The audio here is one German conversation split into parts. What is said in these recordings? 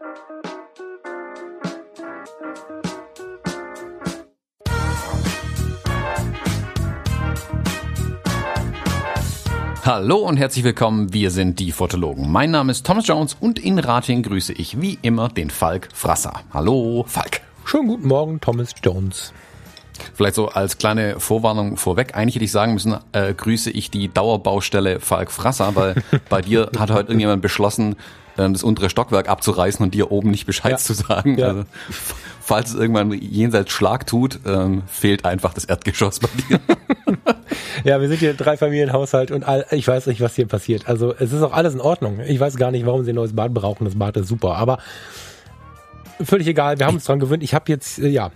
Hallo und herzlich willkommen, wir sind die Fotologen. Mein Name ist Thomas Jones und in Ratingen grüße ich wie immer den Falk Frasser. Hallo, Falk. Schönen guten Morgen, Thomas Jones. Vielleicht so als kleine Vorwarnung vorweg. Eigentlich hätte ich sagen müssen, äh, grüße ich die Dauerbaustelle Falk Frasser, weil bei dir hat heute irgendjemand beschlossen, das untere Stockwerk abzureißen und dir oben nicht Bescheid ja. zu sagen. Ja. Also, falls es irgendwann jenseits Schlag tut, ähm, fehlt einfach das Erdgeschoss bei dir. ja, wir sind hier drei Familienhaushalt und all, ich weiß nicht, was hier passiert. Also es ist auch alles in Ordnung. Ich weiß gar nicht, warum sie ein neues Bad brauchen. Das Bad ist super, aber völlig egal. Wir haben uns dran gewöhnt. Ich habe jetzt, äh, ja,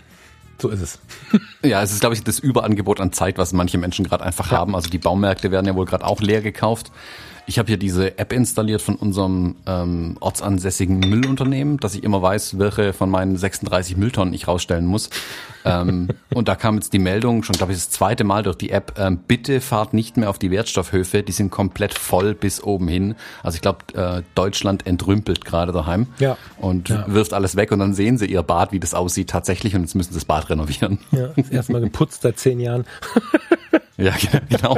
so ist es. ja, es ist, glaube ich, das Überangebot an Zeit, was manche Menschen gerade einfach ja. haben. Also die Baumärkte werden ja wohl gerade auch leer gekauft. Ich habe hier diese App installiert von unserem ähm, ortsansässigen Müllunternehmen, dass ich immer weiß, welche von meinen 36 Mülltonnen ich rausstellen muss. ähm, und da kam jetzt die Meldung, schon glaube ich das zweite Mal durch die App, ähm, bitte fahrt nicht mehr auf die Wertstoffhöfe, die sind komplett voll bis oben hin. Also ich glaube, äh, Deutschland entrümpelt gerade daheim ja. und ja. wirft alles weg und dann sehen sie ihr Bad, wie das aussieht tatsächlich und jetzt müssen sie das Bad renovieren. Ja, erstmal geputzt seit zehn Jahren. ja, genau.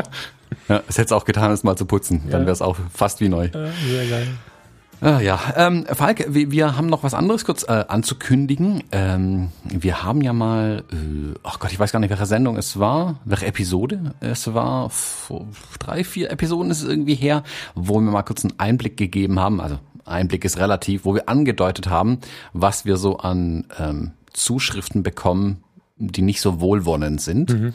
Ja, es hätte es auch getan, es mal zu putzen. Dann wäre es auch fast wie neu. Ja, sehr geil. Ah, ja, ähm, Falk, wir, wir haben noch was anderes kurz äh, anzukündigen. Ähm, wir haben ja mal, äh, ach Gott, ich weiß gar nicht, welche Sendung es war, welche Episode es war, vor drei, vier Episoden ist es irgendwie her, wo wir mal kurz einen Einblick gegeben haben, also Einblick ist relativ, wo wir angedeutet haben, was wir so an ähm, Zuschriften bekommen, die nicht so wohlwollend sind. Mhm.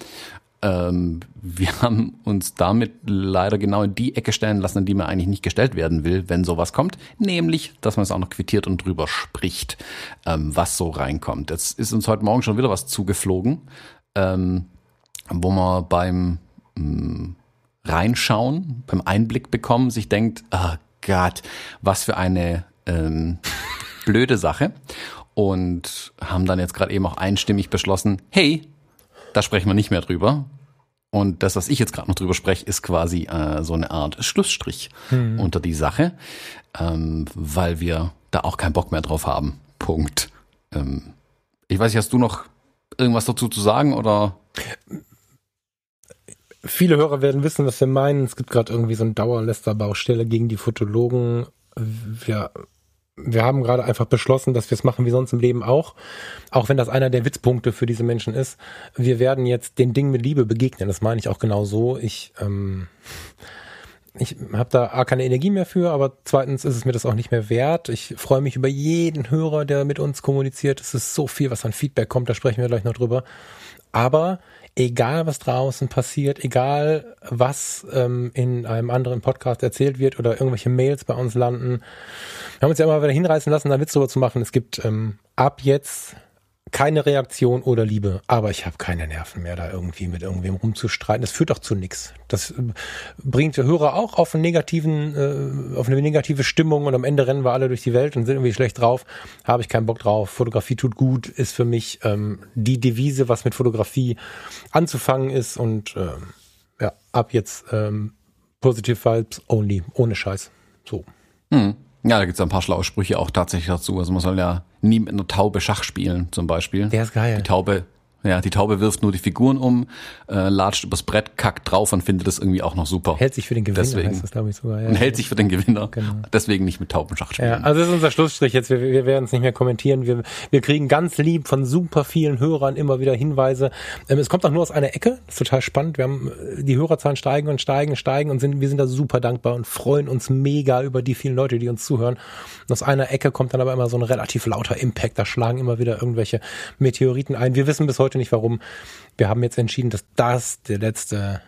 Ähm, wir haben uns damit leider genau in die Ecke stellen lassen, in die man eigentlich nicht gestellt werden will, wenn sowas kommt, nämlich, dass man es auch noch quittiert und drüber spricht, ähm, was so reinkommt. Jetzt ist uns heute Morgen schon wieder was zugeflogen, ähm, wo man beim ähm, Reinschauen, beim Einblick bekommen, sich denkt, oh Gott, was für eine ähm, blöde Sache. Und haben dann jetzt gerade eben auch einstimmig beschlossen, hey, da sprechen wir nicht mehr drüber. Und das, was ich jetzt gerade noch drüber spreche, ist quasi äh, so eine Art Schlussstrich hm. unter die Sache, ähm, weil wir da auch keinen Bock mehr drauf haben. Punkt. Ähm, ich weiß nicht, hast du noch irgendwas dazu zu sagen oder? Viele Hörer werden wissen, was wir meinen. Es gibt gerade irgendwie so eine Dauerlästerbaustelle gegen die Fotologen. Wir wir haben gerade einfach beschlossen, dass wir es machen wie sonst im Leben auch. Auch wenn das einer der Witzpunkte für diese Menschen ist. Wir werden jetzt den Dingen mit Liebe begegnen. Das meine ich auch genau so. Ich, ähm, ich habe da A, keine Energie mehr für, aber zweitens ist es mir das auch nicht mehr wert. Ich freue mich über jeden Hörer, der mit uns kommuniziert. Es ist so viel, was an Feedback kommt, da sprechen wir gleich noch drüber. Aber egal was draußen passiert, egal was ähm, in einem anderen Podcast erzählt wird oder irgendwelche Mails bei uns landen, wir haben uns ja immer wieder hinreißen lassen, da Witz drüber zu machen. Es gibt ähm, ab jetzt keine Reaktion oder Liebe, aber ich habe keine Nerven mehr, da irgendwie mit irgendwem rumzustreiten. Das führt auch zu nichts. Das äh, bringt die Hörer auch auf einen negativen, äh, auf eine negative Stimmung und am Ende rennen wir alle durch die Welt und sind irgendwie schlecht drauf. Habe ich keinen Bock drauf. Fotografie tut gut, ist für mich ähm, die Devise, was mit Fotografie anzufangen ist und ähm, ja, ab jetzt ähm, Positive Vibes only, ohne Scheiß. So. Mhm. Ja, da gibt's ein paar schlaue Sprüche auch tatsächlich dazu. Also man soll ja nie mit einer Taube Schach spielen, zum Beispiel. Der ist geil. Die Taube ja, die Taube wirft nur die Figuren um, äh, latscht übers Brett, kackt drauf und findet das irgendwie auch noch super. Hält sich für den Gewinner, Deswegen, heißt das, glaube ich sogar. Ja, und hält sich für den Gewinner. Genau. Deswegen nicht mit Taubenschach spielen. Ja, also das ist unser Schlussstrich jetzt. Wir, wir werden es nicht mehr kommentieren. Wir, wir kriegen ganz lieb von super vielen Hörern immer wieder Hinweise. Ähm, es kommt auch nur aus einer Ecke. Das ist total spannend. Wir haben äh, die Hörerzahlen steigen und steigen, steigen und sind, wir sind da super dankbar und freuen uns mega über die vielen Leute, die uns zuhören. Und aus einer Ecke kommt dann aber immer so ein relativ lauter Impact. Da schlagen immer wieder irgendwelche Meteoriten ein. Wir wissen bis heute nicht warum wir haben jetzt entschieden, dass das der letzte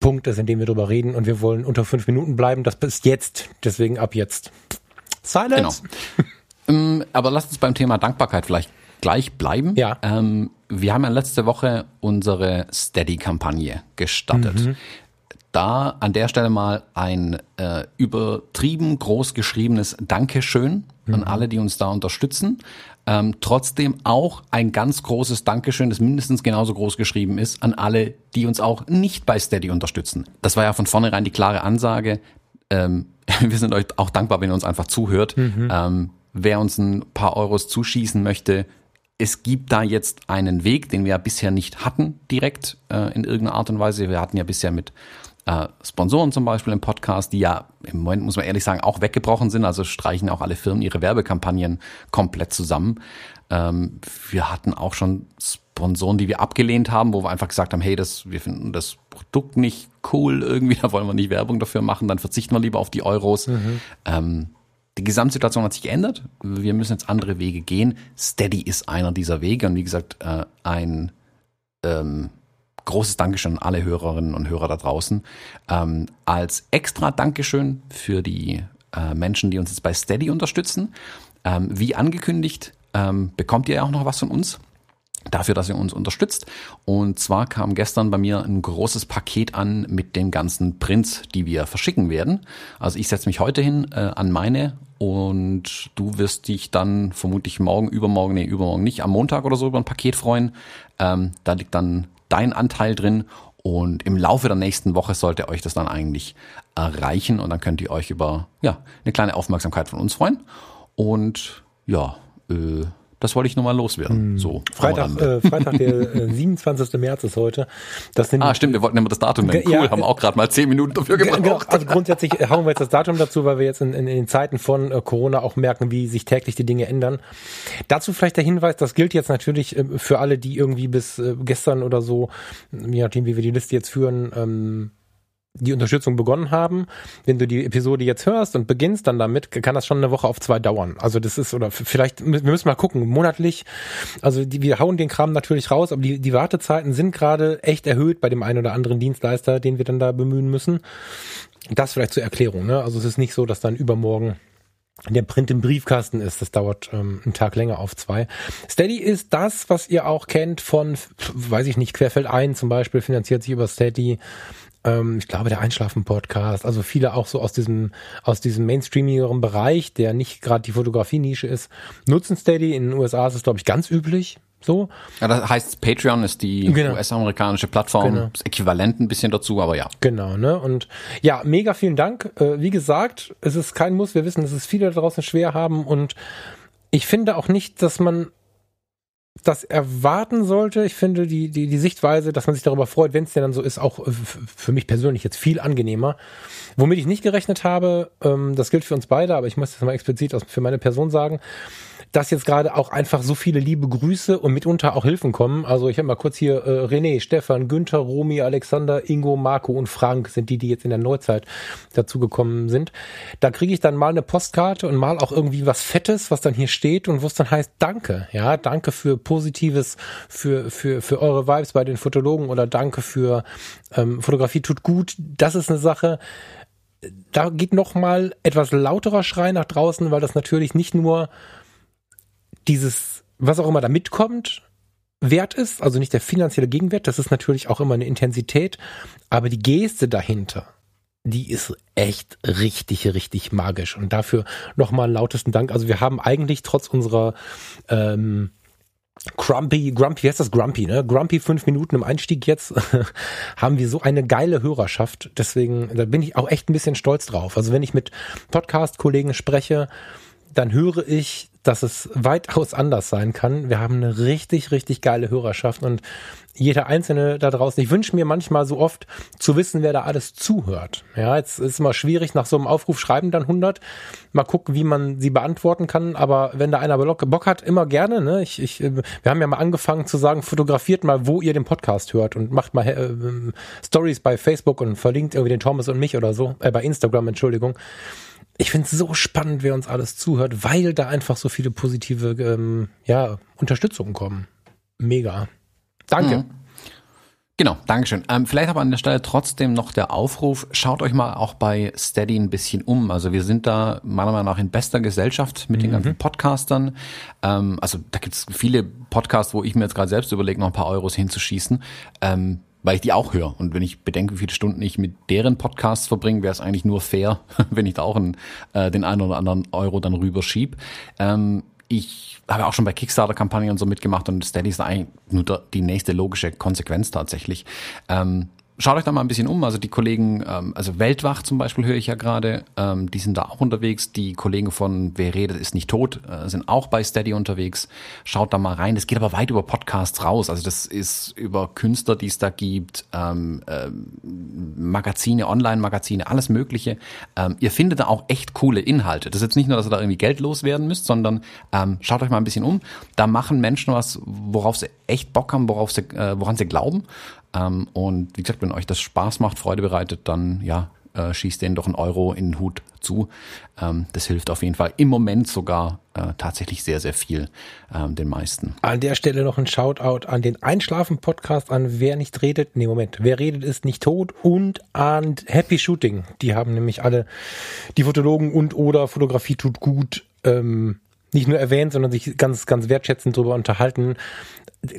Punkt ist, in dem wir drüber reden und wir wollen unter fünf Minuten bleiben. Das ist jetzt, deswegen ab jetzt. Silence. Genau. Ähm, aber lasst uns beim Thema Dankbarkeit vielleicht gleich bleiben. Ja. Ähm, wir haben ja letzte Woche unsere Steady-Kampagne gestartet. Mhm. Da an der Stelle mal ein äh, übertrieben groß geschriebenes Dankeschön mhm. an alle, die uns da unterstützen. Ähm, trotzdem auch ein ganz großes Dankeschön, das mindestens genauso groß geschrieben ist, an alle, die uns auch nicht bei Steady unterstützen. Das war ja von vornherein die klare Ansage. Ähm, wir sind euch auch dankbar, wenn ihr uns einfach zuhört. Mhm. Ähm, wer uns ein paar Euros zuschießen möchte, es gibt da jetzt einen Weg, den wir ja bisher nicht hatten, direkt äh, in irgendeiner Art und Weise. Wir hatten ja bisher mit äh, Sponsoren zum Beispiel im Podcast, die ja im Moment, muss man ehrlich sagen, auch weggebrochen sind. Also streichen auch alle Firmen ihre Werbekampagnen komplett zusammen. Ähm, wir hatten auch schon Sponsoren, die wir abgelehnt haben, wo wir einfach gesagt haben, hey, das, wir finden das Produkt nicht cool irgendwie, da wollen wir nicht Werbung dafür machen, dann verzichten wir lieber auf die Euros. Mhm. Ähm, die Gesamtsituation hat sich geändert. Wir müssen jetzt andere Wege gehen. Steady ist einer dieser Wege und wie gesagt, äh, ein ähm, großes Dankeschön an alle Hörerinnen und Hörer da draußen. Ähm, als extra Dankeschön für die äh, Menschen, die uns jetzt bei Steady unterstützen. Ähm, wie angekündigt, ähm, bekommt ihr auch noch was von uns dafür, dass ihr uns unterstützt. Und zwar kam gestern bei mir ein großes Paket an mit den ganzen Prints, die wir verschicken werden. Also ich setze mich heute hin äh, an meine und du wirst dich dann vermutlich morgen, übermorgen, nee, übermorgen nicht, am Montag oder so über ein Paket freuen. Ähm, da liegt dann dein Anteil drin und im Laufe der nächsten Woche sollte euch das dann eigentlich erreichen und dann könnt ihr euch über ja, eine kleine Aufmerksamkeit von uns freuen. Und ja, äh, das wollte ich nur mal loswerden. Hm. So, Freitag, äh, Freitag der äh, 27. März ist heute. Das sind ah, stimmt, wir wollten immer das Datum nennen. Cool, ja, haben auch gerade mal zehn Minuten dafür gebraucht. Also grundsätzlich hauen wir jetzt das Datum dazu, weil wir jetzt in, in, in den Zeiten von äh, Corona auch merken, wie sich täglich die Dinge ändern. Dazu vielleicht der Hinweis, das gilt jetzt natürlich äh, für alle, die irgendwie bis äh, gestern oder so, je nachdem, wie wir die Liste jetzt führen, ähm, die Unterstützung begonnen haben. Wenn du die Episode jetzt hörst und beginnst dann damit, kann das schon eine Woche auf zwei dauern. Also das ist, oder vielleicht, wir müssen mal gucken, monatlich. Also die, wir hauen den Kram natürlich raus, aber die, die Wartezeiten sind gerade echt erhöht bei dem einen oder anderen Dienstleister, den wir dann da bemühen müssen. Das vielleicht zur Erklärung. Ne? Also es ist nicht so, dass dann übermorgen der Print im Briefkasten ist. Das dauert ähm, einen Tag länger auf zwei. Steady ist das, was ihr auch kennt von, weiß ich nicht, Querfeld ein zum Beispiel, finanziert sich über Steady ähm, ich glaube, der Einschlafen-Podcast, also viele auch so aus diesem, aus diesem mainstreamigeren Bereich, der nicht gerade die Fotografie-Nische ist, nutzen Steady. In den USA ist es, glaube ich, ganz üblich. So. Ja, das heißt, Patreon ist die genau. US-amerikanische Plattform, genau. das Äquivalent ein bisschen dazu, aber ja. Genau, ne? Und ja, mega vielen Dank. Äh, wie gesagt, es ist kein Muss. Wir wissen, dass es viele da draußen schwer haben und ich finde auch nicht, dass man das erwarten sollte. Ich finde die, die, die Sichtweise, dass man sich darüber freut, wenn es denn dann so ist, auch äh, für mich persönlich jetzt viel angenehmer. Womit ich nicht gerechnet habe, ähm, das gilt für uns beide, aber ich muss das mal explizit für meine Person sagen, dass jetzt gerade auch einfach so viele liebe Grüße und mitunter auch Hilfen kommen. Also ich habe mal kurz hier äh, René, Stefan, Günther, Romy, Alexander, Ingo, Marco und Frank sind die, die jetzt in der Neuzeit dazugekommen sind. Da kriege ich dann mal eine Postkarte und mal auch irgendwie was Fettes, was dann hier steht und wo es dann heißt Danke. Ja, danke für Positives, für, für, für eure Vibes bei den Fotologen oder danke für ähm, Fotografie tut gut. Das ist eine Sache, da geht noch mal etwas lauterer Schrei nach draußen, weil das natürlich nicht nur dieses, was auch immer da mitkommt, wert ist, also nicht der finanzielle Gegenwert, das ist natürlich auch immer eine Intensität, aber die Geste dahinter, die ist echt richtig, richtig magisch. Und dafür nochmal lautesten Dank. Also wir haben eigentlich trotz unserer ähm, Grumpy, Grumpy, wie heißt das Grumpy, ne? Grumpy fünf Minuten im Einstieg jetzt, haben wir so eine geile Hörerschaft. Deswegen, da bin ich auch echt ein bisschen stolz drauf. Also wenn ich mit Podcast-Kollegen spreche, dann höre ich, dass es weitaus anders sein kann. Wir haben eine richtig, richtig geile Hörerschaft und jeder Einzelne da draußen. Ich wünsche mir manchmal so oft zu wissen, wer da alles zuhört. Ja, jetzt ist immer schwierig, nach so einem Aufruf schreiben dann 100. Mal gucken, wie man sie beantworten kann. Aber wenn da einer Bock hat, immer gerne. Ne? Ich, ich, wir haben ja mal angefangen zu sagen, fotografiert mal, wo ihr den Podcast hört und macht mal äh, Stories bei Facebook und verlinkt irgendwie den Thomas und mich oder so. Äh, bei Instagram, Entschuldigung ich finde es so spannend, wer uns alles zuhört, weil da einfach so viele positive ähm, ja, Unterstützungen kommen. Mega. Danke. Mhm. Genau, Dankeschön. Ähm, vielleicht aber an der Stelle trotzdem noch der Aufruf, schaut euch mal auch bei Steady ein bisschen um. Also wir sind da meiner Meinung nach in bester Gesellschaft mit mhm. den ganzen Podcastern. Ähm, also da gibt es viele Podcasts, wo ich mir jetzt gerade selbst überlege, noch ein paar Euros hinzuschießen. Ähm, weil ich die auch höre. Und wenn ich bedenke, wie viele Stunden ich mit deren Podcasts verbringe, wäre es eigentlich nur fair, wenn ich da auch einen, äh, den einen oder anderen Euro dann rüberschieb. Ähm, ich habe auch schon bei Kickstarter-Kampagnen und so mitgemacht und Steady ist eigentlich nur die nächste logische Konsequenz tatsächlich. Ähm, schaut euch da mal ein bisschen um. Also die Kollegen, ähm, also Weltwach zum Beispiel höre ich ja gerade, ähm, die sind da auch unterwegs. Die Kollegen von Wer redet ist nicht tot äh, sind auch bei Steady unterwegs. Schaut da mal rein. Das geht aber weit über Podcasts raus. Also das ist über Künstler, die es da gibt, ähm, ähm, Magazine, Online-Magazine, alles Mögliche. Ähm, ihr findet da auch echt coole Inhalte. Das ist jetzt nicht nur, dass ihr da irgendwie Geld loswerden müsst, sondern ähm, schaut euch mal ein bisschen um. Da machen Menschen was, worauf sie echt Bock haben, worauf sie, äh, woran sie glauben. Ähm, und wie gesagt, wenn euch das Spaß macht, Freude bereitet, dann ja, äh, schießt denen doch einen Euro in den Hut zu. Ähm, das hilft auf jeden Fall im Moment sogar äh, tatsächlich sehr, sehr viel ähm, den meisten. An der Stelle noch ein Shoutout an den Einschlafen-Podcast, an Wer nicht redet. Nee, Moment. Wer redet ist nicht tot und an Happy Shooting. Die haben nämlich alle die Fotologen und oder Fotografie tut gut ähm, nicht nur erwähnt, sondern sich ganz, ganz wertschätzend darüber unterhalten,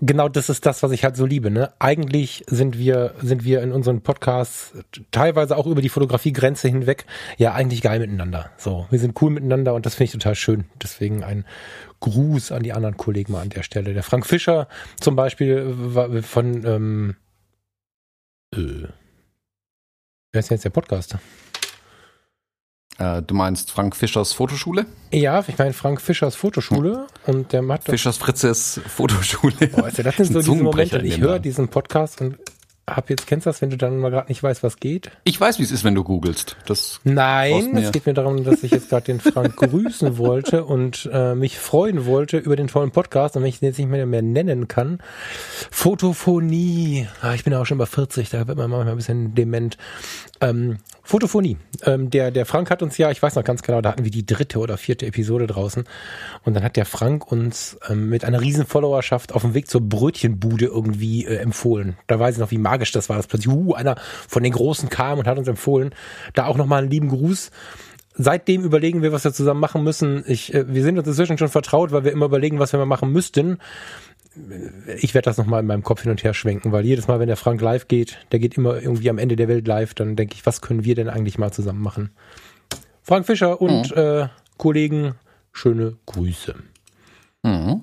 genau das ist das, was ich halt so liebe. Ne? Eigentlich sind wir, sind wir in unseren Podcasts teilweise auch über die Fotografiegrenze hinweg ja eigentlich geil miteinander. So, wir sind cool miteinander und das finde ich total schön. Deswegen ein Gruß an die anderen Kollegen mal an der Stelle. Der Frank Fischer zum Beispiel von ähm, äh, wer ist jetzt der Podcast? Äh, du meinst Frank Fischers Fotoschule? Ja, ich meine Frank Fischers Fotoschule hm. und der macht Fischers Fritzes Fotoschule. Boah, ist ja, das sind so diese Momente. Ich höre diesen Podcast und hab jetzt, kennst du das, wenn du dann mal gerade nicht weißt, was geht? Ich weiß, wie es ist, wenn du googelst. Das Nein, es geht mir darum, dass ich jetzt gerade den Frank grüßen wollte und äh, mich freuen wollte über den tollen Podcast und wenn ich den jetzt nicht mehr, mehr nennen kann. Fotophonie. Ah, ich bin auch schon bei 40, da wird man manchmal ein bisschen dement. Ähm, Fotophonie. Ähm, der, der Frank hat uns ja, ich weiß noch ganz genau, da hatten wir die dritte oder vierte Episode draußen. Und dann hat der Frank uns ähm, mit einer riesen Followerschaft auf dem Weg zur Brötchenbude irgendwie äh, empfohlen. Da weiß ich noch, wie magisch das war. Das plötzlich, uh, einer von den Großen kam und hat uns empfohlen. Da auch nochmal einen lieben Gruß seitdem überlegen wir, was wir zusammen machen müssen. Ich, äh, wir sind uns inzwischen schon vertraut, weil wir immer überlegen, was wir mal machen müssten ich werde das nochmal in meinem Kopf hin und her schwenken, weil jedes Mal, wenn der Frank live geht, der geht immer irgendwie am Ende der Welt live, dann denke ich, was können wir denn eigentlich mal zusammen machen? Frank Fischer und mhm. äh, Kollegen, schöne Grüße. Mhm.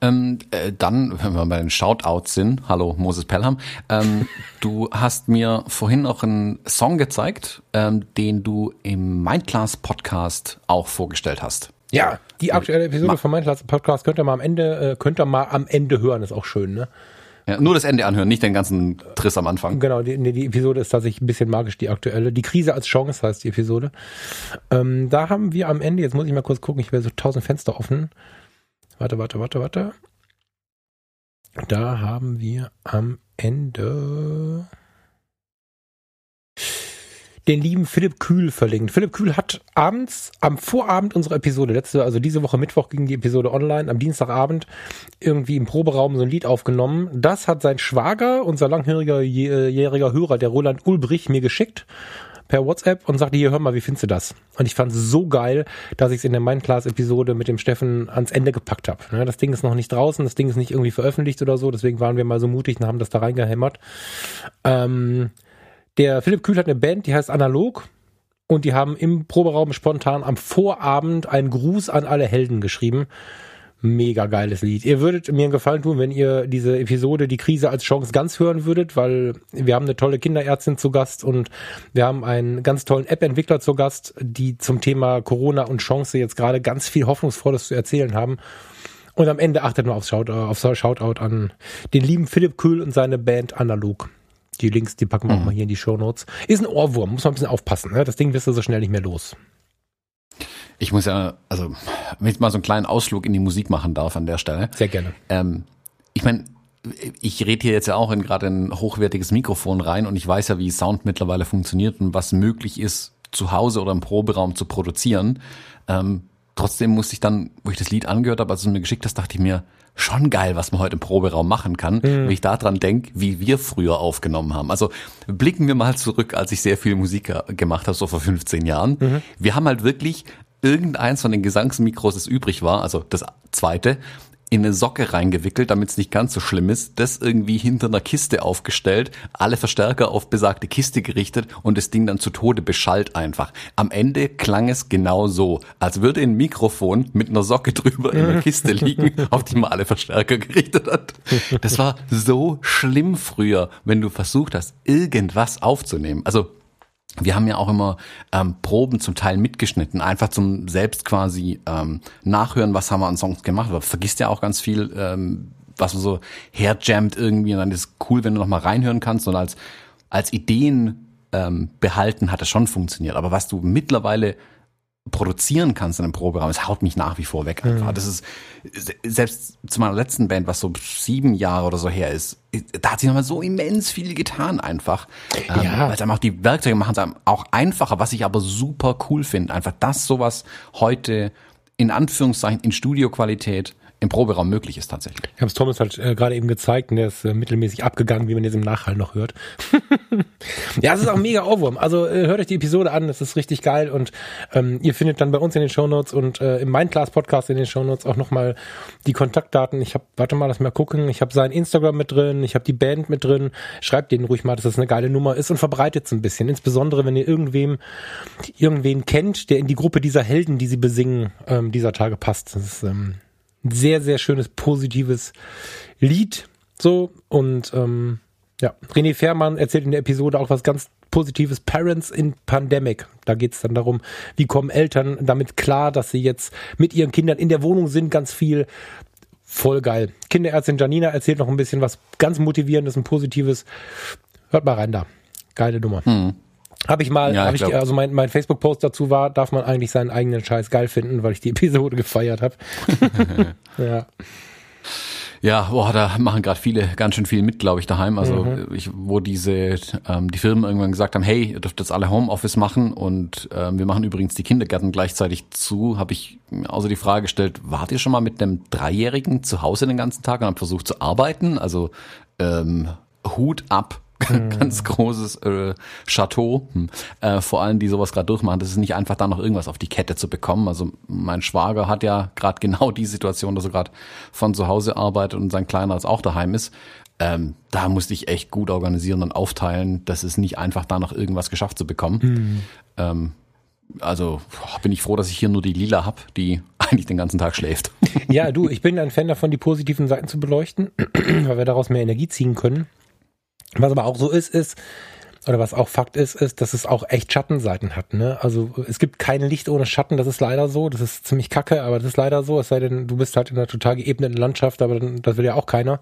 Ähm, äh, dann, wenn wir bei den Shoutouts sind, hallo Moses Pelham, ähm, du hast mir vorhin noch einen Song gezeigt, ähm, den du im Mindclass Podcast auch vorgestellt hast. Ja, die aktuelle Episode von Mein Podcast könnt ihr mal am Ende, äh, könnt ihr mal am Ende hören, ist auch schön, ne? Ja, nur das Ende anhören, nicht den ganzen Triss am Anfang. Genau, die, die Episode ist tatsächlich ein bisschen magisch, die aktuelle. Die Krise als Chance heißt die Episode. Ähm, da haben wir am Ende, jetzt muss ich mal kurz gucken, ich werde so tausend Fenster offen. Warte, warte, warte, warte. Da haben wir am Ende den lieben Philipp Kühl verlinkt. Philipp Kühl hat abends, am Vorabend unserer Episode, letzte, also diese Woche Mittwoch ging die Episode online, am Dienstagabend irgendwie im Proberaum so ein Lied aufgenommen. Das hat sein Schwager, unser langjähriger jähriger Hörer, der Roland Ulbrich, mir geschickt per WhatsApp und sagte, hier, hör mal, wie findest du das? Und ich fand es so geil, dass ich es in der Mindclass-Episode mit dem Steffen ans Ende gepackt habe. Ne, das Ding ist noch nicht draußen, das Ding ist nicht irgendwie veröffentlicht oder so, deswegen waren wir mal so mutig und haben das da reingehämmert. Ähm, der Philipp Kühl hat eine Band, die heißt Analog. Und die haben im Proberaum spontan am Vorabend einen Gruß an alle Helden geschrieben. Mega geiles Lied. Ihr würdet mir einen Gefallen tun, wenn ihr diese Episode Die Krise als Chance ganz hören würdet, weil wir haben eine tolle Kinderärztin zu Gast und wir haben einen ganz tollen App-Entwickler zu Gast, die zum Thema Corona und Chance jetzt gerade ganz viel Hoffnungsvolles zu erzählen haben. Und am Ende achtet mal aufs Shoutout, aufs Shoutout an den lieben Philipp Kühl und seine Band Analog. Die Links, die packen wir mhm. auch mal hier in die Show Notes. Ist ein Ohrwurm, muss man ein bisschen aufpassen. Ne? Das Ding wirst du so schnell nicht mehr los. Ich muss ja, also, wenn ich mal so einen kleinen Ausflug in die Musik machen darf an der Stelle. Sehr gerne. Ähm, ich meine, ich rede hier jetzt ja auch in gerade ein hochwertiges Mikrofon rein und ich weiß ja, wie Sound mittlerweile funktioniert und was möglich ist, zu Hause oder im Proberaum zu produzieren. Ähm, trotzdem musste ich dann, wo ich das Lied angehört habe, als du es mir geschickt hast, dachte ich mir, schon geil, was man heute im Proberaum machen kann, mhm. wenn ich daran denke, wie wir früher aufgenommen haben. Also blicken wir mal zurück, als ich sehr viel Musik gemacht habe, so vor 15 Jahren. Mhm. Wir haben halt wirklich irgendeins von den Gesangsmikros, das übrig war, also das zweite, in eine Socke reingewickelt, damit es nicht ganz so schlimm ist, das irgendwie hinter einer Kiste aufgestellt, alle Verstärker auf besagte Kiste gerichtet und das Ding dann zu Tode beschallt einfach. Am Ende klang es genau so, als würde ein Mikrofon mit einer Socke drüber in der Kiste liegen, auf die man alle Verstärker gerichtet hat. Das war so schlimm früher, wenn du versucht hast, irgendwas aufzunehmen. Also wir haben ja auch immer ähm, Proben zum Teil mitgeschnitten, einfach zum selbst quasi ähm, nachhören, was haben wir an Songs gemacht. Aber vergisst ja auch ganz viel, ähm, was man so herjammt irgendwie und dann ist es cool, wenn du noch mal reinhören kannst und als als Ideen ähm, behalten hat es schon funktioniert. Aber was du mittlerweile produzieren kannst in einem Proberaum, es haut mich nach wie vor weg einfach. Mhm. Das ist selbst zu meiner letzten Band, was so sieben Jahre oder so her ist, da hat sich nochmal so immens viel getan einfach. Ähm, ja. Weil es einfach die Werkzeuge machen es auch einfacher, was ich aber super cool finde. Einfach, dass sowas heute in Anführungszeichen in Studioqualität im Proberaum möglich ist tatsächlich. Ich habe es Thomas halt äh, gerade eben gezeigt und der ist äh, mittelmäßig abgegangen, wie man jetzt im Nachhall noch hört. ja, es ist auch mega Ohrwurm. Also äh, hört euch die Episode an, das ist richtig geil und ähm, ihr findet dann bei uns in den Shownotes und äh, im Mindclass Podcast in den Shownotes auch nochmal die Kontaktdaten. Ich habe, warte mal, lass mal gucken, ich habe sein Instagram mit drin, ich habe die Band mit drin. Schreibt denen ruhig mal, dass das eine geile Nummer ist und verbreitet es ein bisschen. Insbesondere, wenn ihr irgendwem, irgendwen kennt, der in die Gruppe dieser Helden, die sie besingen, ähm, dieser Tage passt. Das ist ähm, sehr, sehr schönes, positives Lied. So, und ähm, ja, René Fährmann erzählt in der Episode auch was ganz Positives, Parents in Pandemic. Da geht es dann darum, wie kommen Eltern damit klar, dass sie jetzt mit ihren Kindern in der Wohnung sind, ganz viel. Voll geil. Kinderärztin Janina erzählt noch ein bisschen was ganz Motivierendes und Positives. Hört mal rein da. Geile Nummer. Hm. Habe ich mal, ja, hab ich, also mein, mein Facebook-Post dazu war, darf man eigentlich seinen eigenen Scheiß geil finden, weil ich die Episode gefeiert habe. ja. Ja, boah, da machen gerade viele ganz schön viel mit, glaube ich, daheim. Also mhm. ich, wo diese ähm, die Firmen irgendwann gesagt haben, hey, ihr dürft jetzt alle Homeoffice machen und ähm, wir machen übrigens die Kindergärten gleichzeitig zu, habe ich mir also die Frage gestellt, wart ihr schon mal mit einem Dreijährigen zu Hause den ganzen Tag und habt versucht zu arbeiten? Also ähm, Hut ab. Ganz großes äh, Chateau, hm. äh, vor allem die sowas gerade durchmachen. Das ist nicht einfach da noch irgendwas auf die Kette zu bekommen. Also mein Schwager hat ja gerade genau die Situation, dass er gerade von zu Hause arbeitet und sein Kleiner jetzt auch daheim ist. Ähm, da musste ich echt gut organisieren und aufteilen. Das ist nicht einfach da noch irgendwas geschafft zu bekommen. Mhm. Ähm, also bin ich froh, dass ich hier nur die Lila hab, die eigentlich den ganzen Tag schläft. Ja, du, ich bin ein Fan davon, die positiven Seiten zu beleuchten, weil wir daraus mehr Energie ziehen können. Was aber auch so ist, ist, oder was auch Fakt ist, ist, dass es auch echt Schattenseiten hat. Ne? Also es gibt kein Licht ohne Schatten, das ist leider so. Das ist ziemlich kacke, aber das ist leider so. Es sei denn, du bist halt in einer total geebneten Landschaft, aber das will ja auch keiner.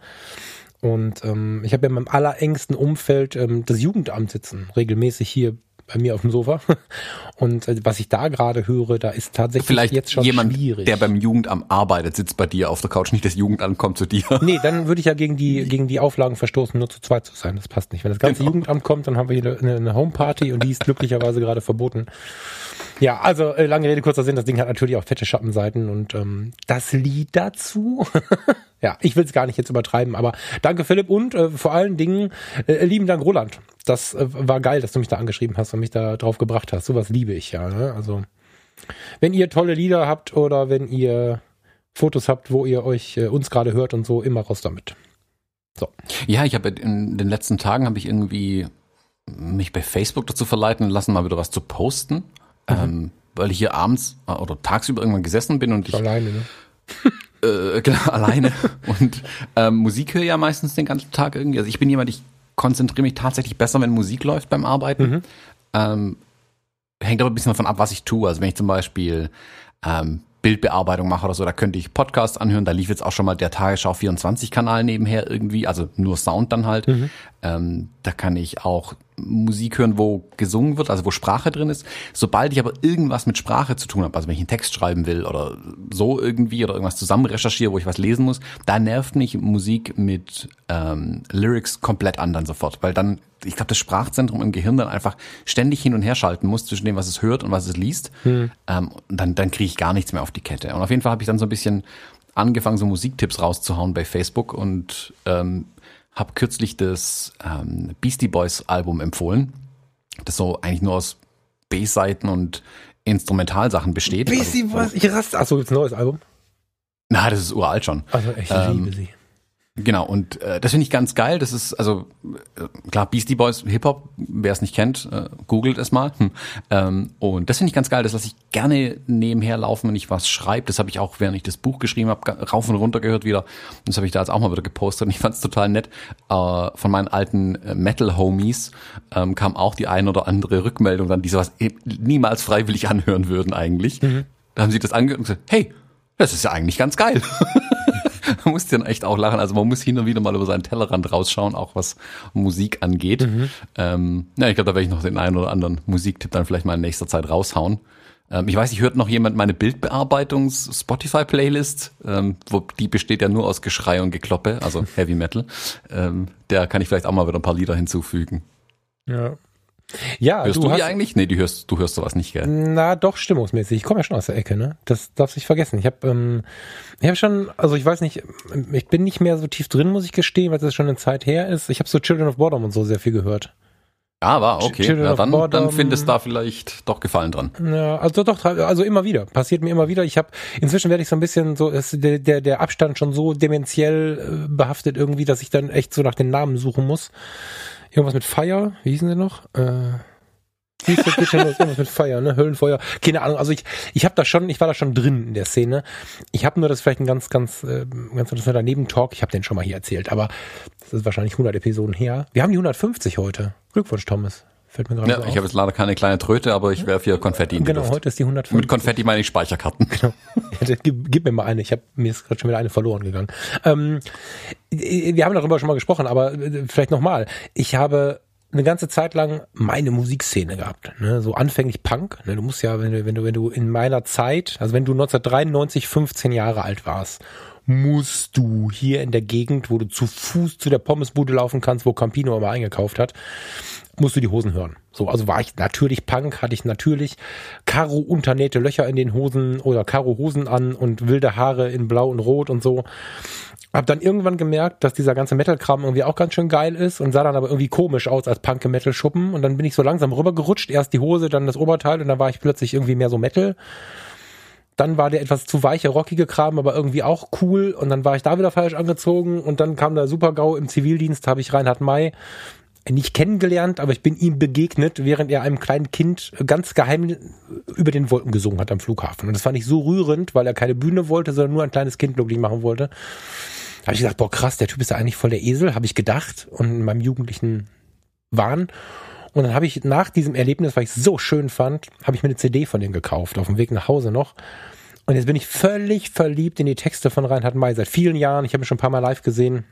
Und ähm, ich habe ja in meinem allerengsten Umfeld ähm, das Jugendamt sitzen, regelmäßig hier bei mir auf dem Sofa. Und äh, was ich da gerade höre, da ist tatsächlich Vielleicht jetzt schon jemand, schwierig. der beim Jugendamt arbeitet, sitzt bei dir auf der Couch, nicht das Jugendamt kommt zu dir. Nee, dann würde ich ja gegen die, gegen die Auflagen verstoßen, nur zu zweit zu sein. Das passt nicht. Wenn das ganze genau. Jugendamt kommt, dann haben wir hier eine, eine Homeparty und die ist glücklicherweise gerade verboten. Ja, also äh, lange Rede, kurzer Sinn, das Ding hat natürlich auch fette Schattenseiten und ähm, das Lied dazu. ja, ich will es gar nicht jetzt übertreiben, aber danke Philipp und äh, vor allen Dingen äh, lieben Dank Roland. Das äh, war geil, dass du mich da angeschrieben hast und mich da drauf gebracht hast. Sowas liebe ich ja. Ne? Also wenn ihr tolle Lieder habt oder wenn ihr Fotos habt, wo ihr euch äh, uns gerade hört und so, immer raus damit. So. Ja, ich habe in den letzten Tagen habe ich irgendwie mich bei Facebook dazu verleiten lassen, mal wieder was zu posten. Mhm. Ähm, weil ich hier abends äh, oder tagsüber irgendwann gesessen bin und ich. Alleine, ne? Äh, genau, alleine. Und ähm, Musik höre ja meistens den ganzen Tag irgendwie. Also ich bin jemand, ich konzentriere mich tatsächlich besser, wenn Musik läuft beim Arbeiten. Mhm. Ähm, hängt aber ein bisschen davon ab, was ich tue. Also wenn ich zum Beispiel ähm, Bildbearbeitung mache oder so, da könnte ich Podcasts anhören. Da lief jetzt auch schon mal der Tagesschau 24 Kanal nebenher irgendwie, also nur Sound dann halt. Mhm. Ähm, da kann ich auch Musik hören, wo gesungen wird, also wo Sprache drin ist. Sobald ich aber irgendwas mit Sprache zu tun habe, also wenn ich einen Text schreiben will oder so irgendwie oder irgendwas zusammen recherchiere, wo ich was lesen muss, da nervt mich Musik mit ähm, Lyrics komplett an dann sofort, weil dann ich glaube, das Sprachzentrum im Gehirn dann einfach ständig hin und her schalten muss zwischen dem, was es hört und was es liest. Hm. Ähm, und dann, dann kriege ich gar nichts mehr auf die Kette. Und auf jeden Fall habe ich dann so ein bisschen angefangen, so Musiktipps rauszuhauen bei Facebook und ähm, habe kürzlich das ähm, Beastie Boys Album empfohlen, das so eigentlich nur aus B-Seiten und Instrumentalsachen besteht. Beastie also, Boys, ich raste. Achso, gibt's ein neues Album? Na, das ist uralt schon. Also ich Ähm, liebe sie. Genau, und äh, das finde ich ganz geil. Das ist, also äh, klar, Beastie Boys, Hip-Hop, wer es nicht kennt, äh, googelt es mal. Hm. Ähm, und das finde ich ganz geil. Das lasse ich gerne nebenher laufen, wenn ich was schreibe. Das habe ich auch, während ich das Buch geschrieben habe, rauf und runter gehört wieder. Und das habe ich da jetzt auch mal wieder gepostet und ich fand es total nett. Äh, von meinen alten äh, Metal-Homies ähm, kam auch die ein oder andere Rückmeldung dann, die sowas eben niemals freiwillig anhören würden eigentlich. Da haben sie das angehört und gesagt, hey, das ist ja eigentlich ganz geil. man muss dann echt auch lachen. Also man muss hin und wieder mal über seinen Tellerrand rausschauen, auch was Musik angeht. Ähm, ja, ich glaube, da werde ich noch den einen oder anderen Musiktipp dann vielleicht mal in nächster Zeit raushauen. Ähm, ich weiß nicht, hört noch jemand meine Bildbearbeitungs-Spotify-Playlist? Ähm, wo, die besteht ja nur aus Geschrei und Gekloppe, also Heavy Metal. Ähm, der kann ich vielleicht auch mal wieder ein paar Lieder hinzufügen. Ja. Ja, Hörst du, hast, die eigentlich? Nee, die hörst, du hörst sowas nicht, gell? Na, doch, stimmungsmäßig. Ich komme ja schon aus der Ecke, ne? Das darfst du nicht vergessen. Ich habe ähm, ich hab schon, also ich weiß nicht, ich bin nicht mehr so tief drin, muss ich gestehen, weil das schon eine Zeit her ist. Ich habe so Children of Bodom und so sehr viel gehört. Ja, war okay. Ja, dann, Bodom. dann findest du da vielleicht doch Gefallen dran. Ja, also doch, also immer wieder. Passiert mir immer wieder. Ich habe inzwischen werde ich so ein bisschen so, ist der, der, der Abstand schon so dementiell äh, behaftet irgendwie, dass ich dann echt so nach den Namen suchen muss. Irgendwas mit Fire, wie hießen sie noch? Äh? Irgendwas mit Fire, ne? Höllenfeuer. Keine Ahnung. Also ich, ich habe da schon, ich war da schon drin in der Szene. Ich habe nur das vielleicht ein ganz, ganz, äh, ganz interessanter Nebentalk. Ich habe den schon mal hier erzählt, aber das ist wahrscheinlich 100 Episoden her. Wir haben die 150 heute. Glückwunsch, Thomas. Fällt mir gerade Ja, so ich habe jetzt leider keine kleine Tröte, aber ich werfe hier Konfetti in die Genau, Luft. heute ist die 150. Mit Konfetti meine ich Speicherkarten. Ja, gib, gib mir mal eine. Ich habe mir ist gerade schon wieder eine verloren gegangen. Ähm, wir haben darüber schon mal gesprochen, aber äh, vielleicht nochmal. Ich habe eine ganze Zeit lang meine Musikszene gehabt, ne? so anfänglich Punk. Ne? Du musst ja, wenn du, wenn du, wenn du in meiner Zeit, also wenn du 1993 15 Jahre alt warst, musst du hier in der Gegend, wo du zu Fuß zu der Pommesbude laufen kannst, wo Campino immer eingekauft hat, musst du die Hosen hören. So, also war ich natürlich Punk, hatte ich natürlich Karo unternähte Löcher in den Hosen oder Karo Hosen an und wilde Haare in Blau und Rot und so. Hab dann irgendwann gemerkt, dass dieser ganze Metal-Kram irgendwie auch ganz schön geil ist und sah dann aber irgendwie komisch aus als Punk im Metal-Schuppen. Und dann bin ich so langsam rübergerutscht. Erst die Hose, dann das Oberteil und dann war ich plötzlich irgendwie mehr so Metal. Dann war der etwas zu weiche, rockige Kram, aber irgendwie auch cool. Und dann war ich da wieder falsch angezogen. Und dann kam der Super-GAU im Zivildienst, habe ich Reinhard May nicht kennengelernt, aber ich bin ihm begegnet, während er einem kleinen Kind ganz geheim über den Wolken gesungen hat am Flughafen. Und das fand ich so rührend, weil er keine Bühne wollte, sondern nur ein kleines Kind glücklich machen wollte. Da habe ich gedacht, boah krass, der Typ ist ja eigentlich voll der Esel, habe ich gedacht und in meinem jugendlichen Wahn. Und dann habe ich nach diesem Erlebnis, weil ich es so schön fand, habe ich mir eine CD von dem gekauft, auf dem Weg nach Hause noch. Und jetzt bin ich völlig verliebt in die Texte von Reinhard May seit vielen Jahren. Ich habe ihn schon ein paar Mal live gesehen.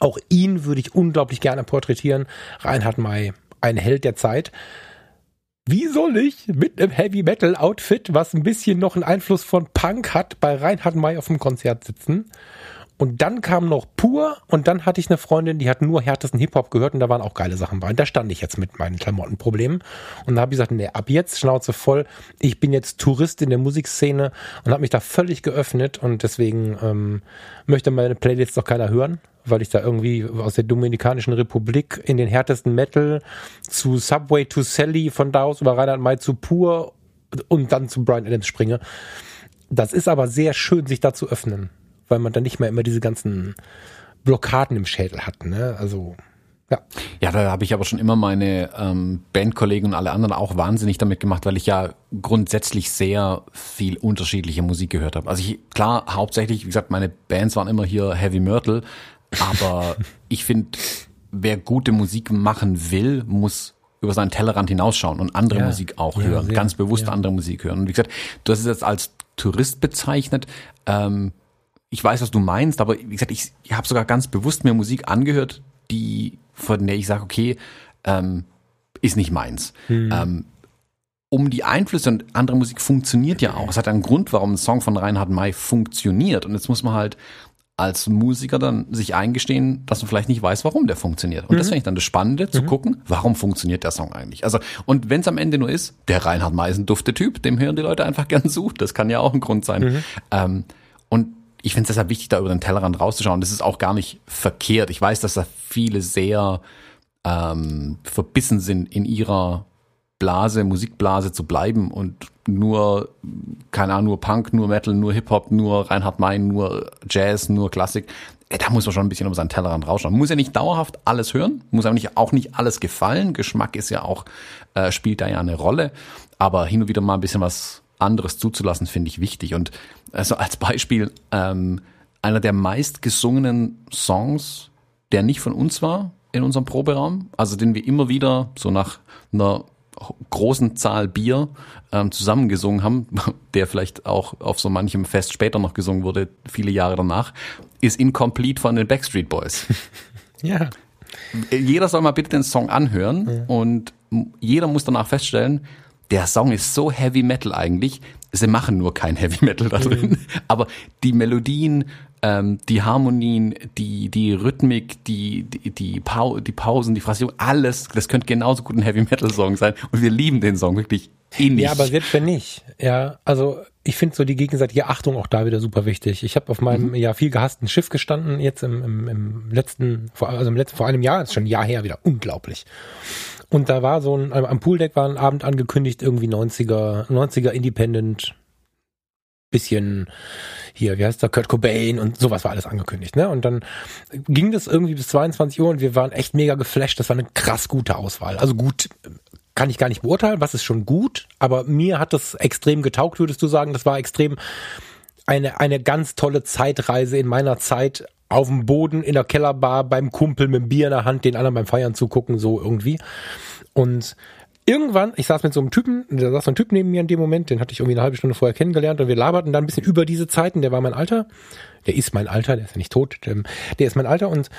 Auch ihn würde ich unglaublich gerne porträtieren. Reinhard May, ein Held der Zeit. Wie soll ich mit einem Heavy Metal Outfit, was ein bisschen noch einen Einfluss von Punk hat, bei Reinhard May auf dem Konzert sitzen? Und dann kam noch Pur und dann hatte ich eine Freundin, die hat nur härtesten Hip-Hop gehört und da waren auch geile Sachen bei. Und da stand ich jetzt mit meinen Klamottenproblemen und da habe ich gesagt, nee, ab jetzt Schnauze voll. Ich bin jetzt Tourist in der Musikszene und habe mich da völlig geöffnet und deswegen ähm, möchte meine Playlist doch keiner hören, weil ich da irgendwie aus der Dominikanischen Republik in den härtesten Metal zu Subway to Sally von da aus über Reinhard May zu Pur und dann zu Brian Adams springe. Das ist aber sehr schön, sich da zu öffnen, weil man dann nicht mehr immer diese ganzen Blockaden im Schädel hat. Ne? Also ja, Ja, da habe ich aber schon immer meine ähm, Bandkollegen und alle anderen auch wahnsinnig damit gemacht, weil ich ja grundsätzlich sehr viel unterschiedliche Musik gehört habe. Also ich, klar, hauptsächlich, wie gesagt, meine Bands waren immer hier Heavy Myrtle, aber ich finde, wer gute Musik machen will, muss über seinen Tellerrand hinausschauen und andere Ja. Musik auch Ja, hören, sehr. ganz bewusst Ja. andere Musik hören. Und wie gesagt, du hast es jetzt als Tourist bezeichnet. Ähm, ich weiß, was du meinst, aber wie gesagt, ich, ich habe sogar ganz bewusst mir Musik angehört, die von der ich sage, okay, ähm, ist nicht meins. Ähm, um die Einflüsse und andere Musik funktioniert ja auch. Es hat einen Grund, warum ein Song von Reinhard May funktioniert. Und jetzt muss man halt als Musiker dann sich eingestehen, dass man vielleicht nicht weiß, warum der funktioniert. Und das finde ich dann das Spannende, zu gucken, warum funktioniert der Song eigentlich. Also, und wenn es am Ende nur ist, der Reinhard May ist ein dufter Typ, dem hören die Leute einfach gern zu. Das kann ja auch ein Grund sein. Ähm, und ich finde es deshalb wichtig, da über den Tellerrand rauszuschauen. Das ist auch gar nicht verkehrt. Ich weiß, dass da viele sehr ähm, verbissen sind in ihrer Blase, Musikblase zu bleiben und nur, keine Ahnung, nur Punk, nur Metal, nur Hip-Hop, nur Reinhard Mein, nur Jazz, nur Klassik, da muss man schon ein bisschen um seinen Tellerrand rausschauen. Muss ja nicht dauerhaft alles hören, muss aber nicht, auch nicht alles gefallen. Geschmack ist ja auch, äh, spielt da ja eine Rolle. Aber hin und wieder mal ein bisschen was anderes zuzulassen, finde ich wichtig. Und also als Beispiel, ähm, einer der meist gesungenen Songs, der nicht von uns war in unserem Proberaum, also den wir immer wieder so nach einer großen Zahl Bier ähm, zusammengesungen haben, der vielleicht auch auf so manchem Fest später noch gesungen wurde, viele Jahre danach, ist Incomplete von den Backstreet Boys. Ja. Jeder soll mal bitte den Song anhören Ja. und jeder muss danach feststellen, der Song ist so Heavy Metal eigentlich. Sie machen nur kein Heavy Metal da drin, aber die Melodien, ähm, die Harmonien, die die Rhythmik, die die die, Pau die Pausen, die Phrasierung, alles, das könnte genauso gut ein Heavy Metal Song sein und wir lieben den Song wirklich innig. Ja, aber selbst wenn nicht. Ja, also ich finde so die gegenseitige Achtung auch da wieder super wichtig. Ich habe auf meinem Mhm. ja viel gehassten Schiff gestanden, jetzt im, im, im letzten, vor- also im letzten, vor einem Jahr, ist schon ein Jahr her wieder, unglaublich. Und da war so ein, am Pooldeck war ein Abend angekündigt, irgendwie 90er, 90er Independent, bisschen hier, wie heißt der, Kurt Cobain und sowas war alles angekündigt, ne? Und dann ging das irgendwie bis 22 Uhr und wir waren echt mega geflasht. Das war eine krass gute Auswahl. Also gut, kann ich gar nicht beurteilen, was ist schon gut, aber mir hat das extrem getaugt, würdest du sagen. Das war extrem eine, eine ganz tolle Zeitreise in meiner Zeit auf dem Boden in der Kellerbar beim Kumpel mit dem Bier in der Hand, den anderen beim Feiern zugucken, so irgendwie. Und irgendwann, ich saß mit so einem Typen, da saß so ein Typ neben mir in dem Moment, den hatte ich irgendwie eine halbe Stunde vorher kennengelernt und wir laberten dann ein bisschen über diese Zeiten, der war mein Alter, der ist mein Alter, der ist ja nicht tot, der, der ist mein Alter und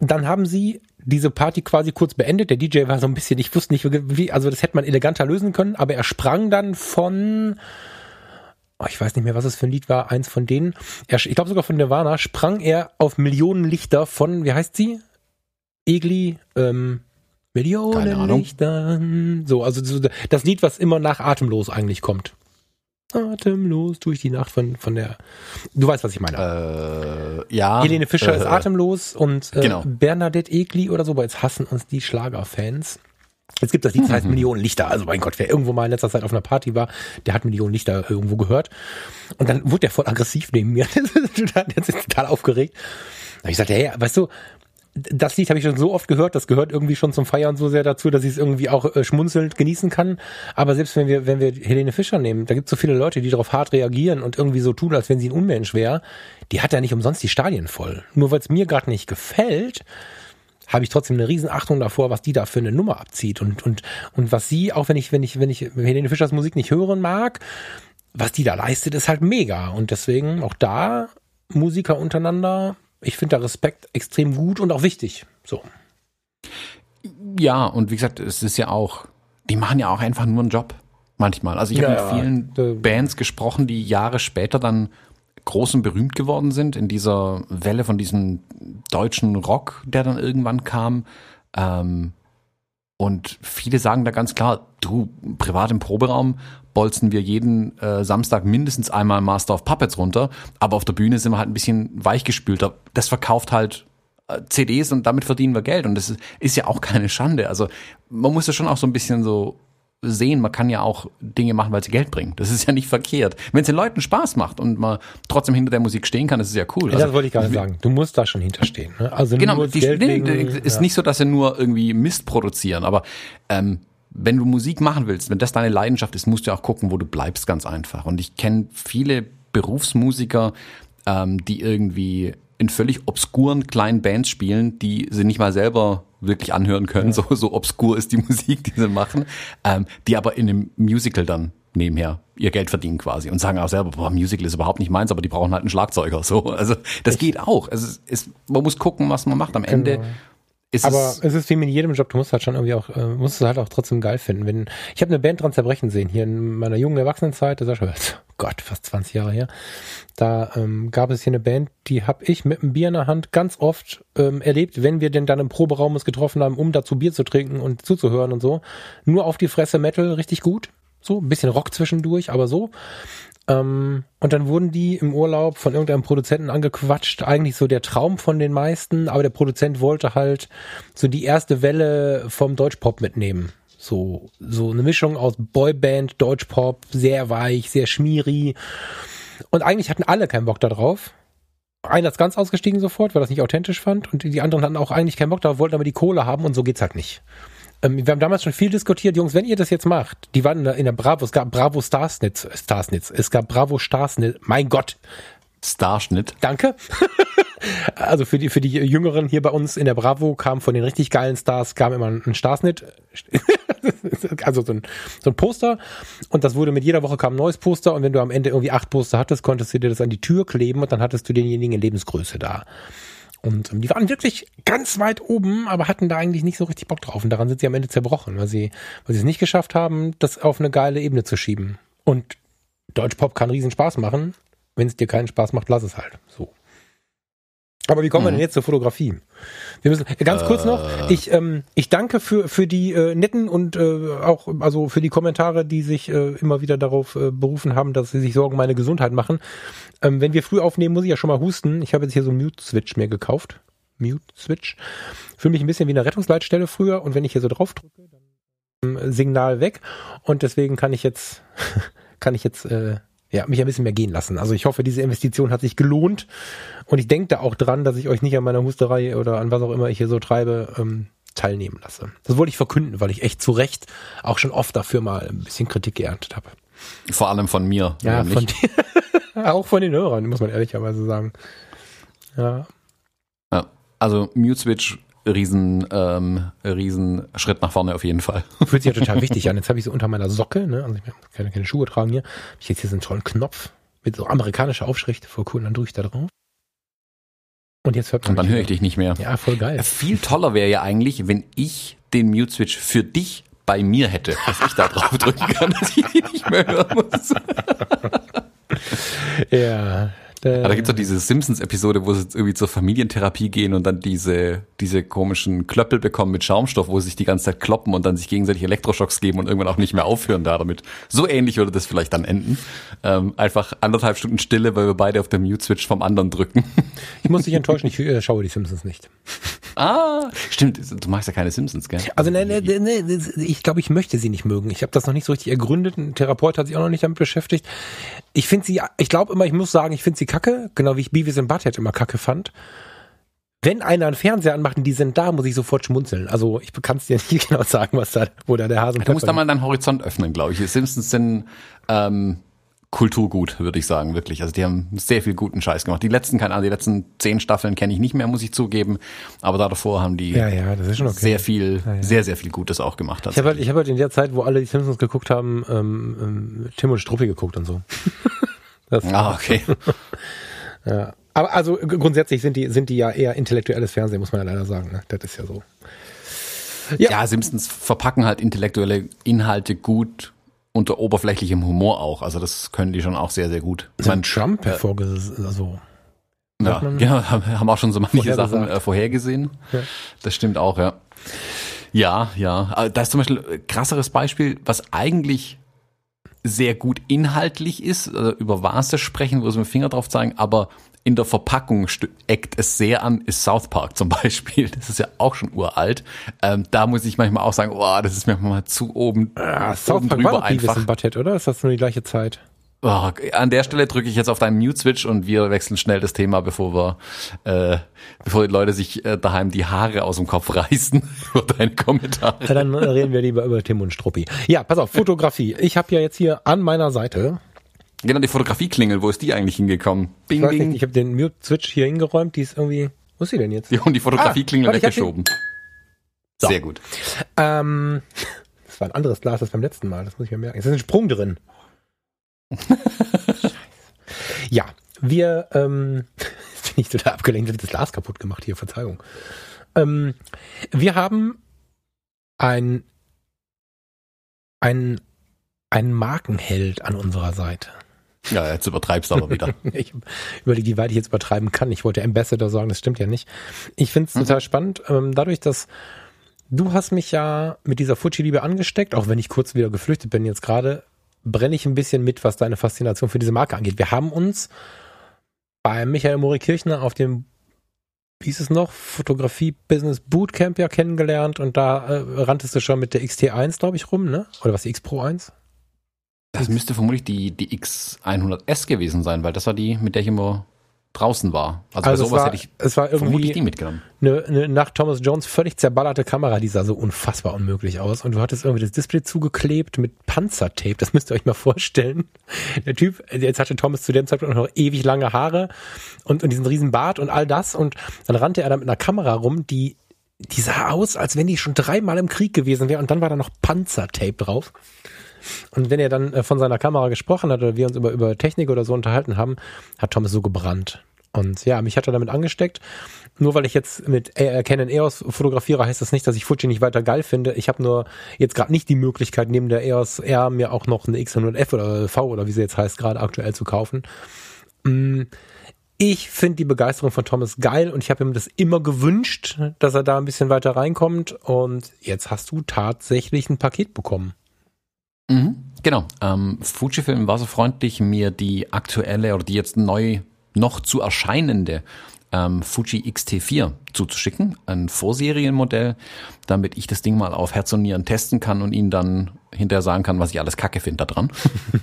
dann haben sie diese Party quasi kurz beendet. Der DJ war so ein bisschen, ich wusste nicht, wie, also das hätte man eleganter lösen können, aber er sprang dann von, oh, ich weiß nicht mehr, was es für ein Lied war, eins von denen. Er, ich glaube sogar von Nirvana, sprang er auf Millionen Lichter von, wie heißt sie? Egli, ähm, Millionen Ahnung. Lichtern. So, also so das Lied, was immer nach Atemlos eigentlich kommt. Atemlos durch die Nacht von, von der, du weißt, was ich meine. äh, ja. Helene Fischer äh, ist atemlos und äh, genau. Bernadette Egli oder so, aber jetzt hassen uns die Schlagerfans. Es gibt das Lied, das heißt Millionen Lichter. Also mein Gott, wer irgendwo mal in letzter Zeit auf einer Party war, der hat Millionen Lichter irgendwo gehört. Und dann wurde der voll aggressiv neben mir. der hat sich total aufgeregt. Da hab ich gesagt, hey, weißt du, das Lied habe ich schon so oft gehört, das gehört irgendwie schon zum Feiern so sehr dazu, dass ich es irgendwie auch äh, schmunzelnd genießen kann. Aber selbst wenn wir, wenn wir Helene Fischer nehmen, da gibt es so viele Leute, die darauf hart reagieren und irgendwie so tun, als wenn sie ein Unmensch wäre, die hat ja nicht umsonst die Stadien voll. Nur weil es mir gerade nicht gefällt, habe ich trotzdem eine Riesenachtung davor, was die da für eine Nummer abzieht und und und was sie, auch wenn ich wenn ich wenn ich Helene Fischers Musik nicht hören mag, was die da leistet, ist halt mega und deswegen auch da Musiker untereinander, ich finde da Respekt extrem gut und auch wichtig. So. Ja, und wie gesagt, es ist ja auch, die machen ja auch einfach nur einen Job. Manchmal. Also ich Ja, habe mit vielen Äh, Bands gesprochen, die Jahre später dann groß und berühmt geworden sind in dieser Welle von diesem deutschen Rock, der dann irgendwann kam. Ähm, und viele sagen da ganz klar, du, privat im Proberaum bolzen wir jeden äh, Samstag mindestens einmal Master of Puppets runter, aber auf der Bühne sind wir halt ein bisschen weichgespülter. Das verkauft halt äh, CDs und damit verdienen wir Geld und das ist, ist ja auch keine Schande. Also man muss ja schon auch so ein bisschen so sehen, man kann ja auch Dinge machen, weil sie Geld bringen. Das ist ja nicht verkehrt. Wenn es den Leuten Spaß macht und man trotzdem hinter der Musik stehen kann, das ist ja cool. das Also, wollte ich gerade sagen. Du musst da schon hinterstehen. Ne? Also Genau, die, wegen, ist ja. nicht so, dass sie nur irgendwie Mist produzieren, aber ähm, wenn du Musik machen willst, wenn das deine Leidenschaft ist, musst du auch gucken, wo du bleibst, ganz einfach. Und ich kenne viele Berufsmusiker, ähm, die irgendwie in völlig obskuren kleinen Bands spielen, die sie nicht mal selber wirklich anhören können. So, so obskur ist die Musik, die sie machen, ähm, die aber in einem Musical dann nebenher ihr Geld verdienen quasi und sagen auch selber, boah, Musical ist überhaupt nicht meins, aber die brauchen halt einen Schlagzeuger. So, also das geht auch. Es ist, es, man muss gucken, was man macht. Am Ende Genau. Ist Aber es es ist wie mit jedem Job, du musst halt schon irgendwie auch, äh, musst es halt auch trotzdem geil finden. Wenn, ich habe eine Band dran zerbrechen sehen, hier in meiner jungen Erwachsenenzeit, das ist schon, Gott, fast 20 Jahre her. Da ähm, gab es hier eine Band, die habe ich mit einem Bier in der Hand ganz oft ähm, erlebt, wenn wir denn dann im Proberaum uns getroffen haben, um dazu Bier zu trinken und zuzuhören und so. Nur auf die Fresse Metal, richtig gut. So, ein bisschen Rock zwischendurch, aber so. Ähm, und dann wurden die im Urlaub von irgendeinem Produzenten angequatscht. Eigentlich so der Traum von den meisten, aber der Produzent wollte halt so die erste Welle vom Deutschpop mitnehmen. So, so eine Mischung aus Boyband, Deutschpop, sehr weich, sehr schmierig. Und eigentlich hatten alle keinen Bock darauf. Einer ist ganz ausgestiegen sofort, weil er das nicht authentisch fand. Und die anderen hatten auch eigentlich keinen Bock darauf, wollten aber die Kohle haben und so geht's halt nicht. Ähm, wir haben damals schon viel diskutiert, Jungs, wenn ihr das jetzt macht, die waren in der, in der Bravo, es gab Bravo Starsnitz, Starsnitz, es gab Bravo Starsnitz, mein Gott. Starschnitt. Danke. also für die, für die Jüngeren hier bei uns in der Bravo kam von den richtig geilen Stars, kam immer ein Starsnit. also so ein, so ein Poster. Und das wurde mit jeder Woche kam ein neues Poster. Und wenn du am Ende irgendwie acht Poster hattest, konntest du dir das an die Tür kleben und dann hattest du denjenigen in Lebensgröße da. Und ähm, die waren wirklich ganz weit oben, aber hatten da eigentlich nicht so richtig Bock drauf. Und daran sind sie am Ende zerbrochen, weil sie, weil sie es nicht geschafft haben, das auf eine geile Ebene zu schieben. Und Deutschpop kann riesen Spaß machen. Wenn es dir keinen Spaß macht, lass es halt. So. Aber wie kommen wir denn mhm. jetzt zur Fotografie? Wir müssen ganz kurz noch. Äh. Ich ähm, ich danke für für die äh, netten und äh, auch also für die Kommentare, die sich äh, immer wieder darauf äh, berufen haben, dass sie sich Sorgen um meine Gesundheit machen. Ähm, wenn wir früh aufnehmen, muss ich ja schon mal husten. Ich habe jetzt hier so einen Mute Switch mir gekauft. Mute Switch. Fühle mich ein bisschen wie eine Rettungsleitstelle früher und wenn ich hier so drauf drücke, dann ähm, Signal weg und deswegen kann ich jetzt kann ich jetzt äh, ja, mich ein bisschen mehr gehen lassen. Also ich hoffe, diese Investition hat sich gelohnt und ich denke da auch dran, dass ich euch nicht an meiner Husterei oder an was auch immer ich hier so treibe, ähm, teilnehmen lasse. Das wollte ich verkünden, weil ich echt zu Recht auch schon oft dafür mal ein bisschen Kritik geerntet habe. Vor allem von mir. Ja, von dir. auch von den Hörern, muss man ehrlicherweise sagen. Ja. ja also Mute Switch riesen, ähm, riesen Schritt nach vorne auf jeden Fall. Fühlt sich ja total wichtig an. Jetzt habe ich so unter meiner Socke, ne, also ich kann keine Schuhe tragen hier, habe ich jetzt hier so einen tollen Knopf mit so amerikanischer Aufschrift, voll cool, und dann drücke ich da drauf. Und jetzt hört man. Und dann höre ich dich nicht mehr. Ja, voll geil. Viel toller wäre ja eigentlich, wenn ich den Mute Switch für dich bei mir hätte, dass ich da drauf drücken kann, dass ich ihn nicht mehr hören muss. ja, äh, da gibt's doch diese Simpsons-Episode, wo sie irgendwie zur Familientherapie gehen und dann diese, diese komischen Klöppel bekommen mit Schaumstoff, wo sie sich die ganze Zeit kloppen und dann sich gegenseitig Elektroschocks geben und irgendwann auch nicht mehr aufhören da damit. So ähnlich würde das vielleicht dann enden. Ähm, einfach anderthalb Stunden Stille, weil wir beide auf der Mute-Switch vom anderen drücken. Ich muss dich enttäuschen, ich äh, schaue die Simpsons nicht. Ah, stimmt. Du magst ja keine Simpsons, gell? Also ne, ne, ne, ich glaube, ich möchte sie nicht mögen. Ich habe das noch nicht so richtig ergründet. Ein Therapeut hat sich auch noch nicht damit beschäftigt. Ich finde sie, ich glaube immer, ich muss sagen, ich finde sie kacke, genau wie ich Beavis und Butthead immer kacke fand. Wenn einer einen Fernseher anmacht und die sind da, muss ich sofort schmunzeln. Also ich kann es dir nicht genau sagen, was da, wo da der Hase. Du musst da mal deinen Horizont öffnen, glaube ich. Die Simpsons sind ähm, Kulturgut, würde ich sagen, wirklich. Also die haben sehr viel guten Scheiß gemacht. Die letzten, keine Ahnung, die letzten zehn Staffeln kenne ich nicht mehr, muss ich zugeben. Aber da davor haben die ja, ja, okay. sehr viel, ja, ja. sehr, sehr viel Gutes auch gemacht. Ich habe halt, ich hab halt in der Zeit, wo alle die Simpsons geguckt haben, ähm, ähm, Tim und Struppi geguckt und so. das ah, okay. ja. Aber also grundsätzlich sind die, sind die ja eher intellektuelles Fernsehen, muss man ja leider sagen. Ne? Das ist ja so. Ja. ja, Simpsons verpacken halt intellektuelle Inhalte gut unter oberflächlichem Humor auch. Also das können die schon auch sehr, sehr gut. So ein Trump äh, also. Ja, genau, haben auch schon so manche Sachen äh, vorhergesehen. Ja. Das stimmt auch, ja. Ja, ja. Da ist zum Beispiel ein krasseres Beispiel, was eigentlich sehr gut inhaltlich ist, also über Vase sprechen, wo sie mit dem Finger drauf zeigen, aber in der Verpackung eckt es sehr an, ist South Park zum Beispiel. Das ist ja auch schon uralt. Ähm, da muss ich manchmal auch sagen, oh, das ist mir mal zu oben, ah, South oben Park drüber war einfach. Butthead, oder? Ist das nur die gleiche Zeit? Oh, an der Stelle drücke ich jetzt auf deinen Mute-Switch und wir wechseln schnell das Thema, bevor wir, äh, bevor die Leute sich äh, daheim die Haare aus dem Kopf reißen über deine Kommentare. Ja, dann reden wir lieber über Tim und Struppi. Ja, pass auf, Fotografie. Ich habe ja jetzt hier an meiner Seite Genau, die Fotografieklingel, wo ist die eigentlich hingekommen? Bing, ich bing. Nicht, ich habe den Mute-Switch hier hingeräumt, die ist irgendwie. Wo ist sie denn jetzt? Ja, und die Fotografieklingel ah, weggeschoben. So. Sehr gut. Ähm, das war ein anderes Glas als beim letzten Mal, das muss ich mir merken. Es ist ein Sprung drin. Ja, wir, ähm, jetzt bin ich total abgelenkt, ich das Glas kaputt gemacht hier, Verzeihung. Ähm, wir haben ein, ein, ein Markenheld an unserer Seite. Ja, jetzt übertreibst du aber wieder. ich überlege, wie weit ich jetzt übertreiben kann. Ich wollte Ambassador sagen, das stimmt ja nicht. Ich finde es mhm. total spannend, ähm, dadurch, dass du hast mich ja mit dieser Fuji-Liebe angesteckt, auch wenn ich kurz wieder geflüchtet bin jetzt gerade, brenne ich ein bisschen mit, was deine Faszination für diese Marke angeht. Wir haben uns bei Michael Mori Kirchner auf dem wie ist es noch, Fotografie Business Bootcamp ja kennengelernt und da äh, ranntest du schon mit der XT1, glaube ich, rum, ne? Oder was, die X Pro 1? Das müsste vermutlich die, die X100S gewesen sein, weil das war die, mit der ich immer draußen war. Also, also bei sowas war, hätte ich es war irgendwie vermutlich die mitgenommen. Eine, eine nach Thomas Jones völlig zerballerte Kamera, die sah so unfassbar unmöglich aus. Und du hattest irgendwie das Display zugeklebt mit Panzertape. Das müsst ihr euch mal vorstellen. Der Typ, jetzt hatte Thomas zu dem Zeitpunkt noch ewig lange Haare und, und diesen riesen Bart und all das. Und dann rannte er da mit einer Kamera rum, die die sah aus, als wenn die schon dreimal im Krieg gewesen wäre und dann war da noch Panzertape drauf. Und wenn er dann äh, von seiner Kamera gesprochen hat oder wir uns über, über Technik oder so unterhalten haben, hat Thomas so gebrannt. Und ja, mich hat er damit angesteckt. Nur weil ich jetzt mit Canon EOS fotografiere, heißt das nicht, dass ich Fuji nicht weiter geil finde. Ich habe nur jetzt gerade nicht die Möglichkeit, neben der EOS R mir auch noch eine X100F oder V oder wie sie jetzt heißt, gerade aktuell zu kaufen. Mm, ich finde die Begeisterung von Thomas geil und ich habe ihm das immer gewünscht, dass er da ein bisschen weiter reinkommt. Und jetzt hast du tatsächlich ein Paket bekommen. Mhm, genau. Ähm, Fujifilm war so freundlich, mir die aktuelle oder die jetzt neu noch zu erscheinende ähm, Fuji X-T4 zuzuschicken, ein Vorserienmodell, damit ich das Ding mal auf Herz und Nieren testen kann und Ihnen dann hinterher sagen kann, was ich alles kacke finde da dran.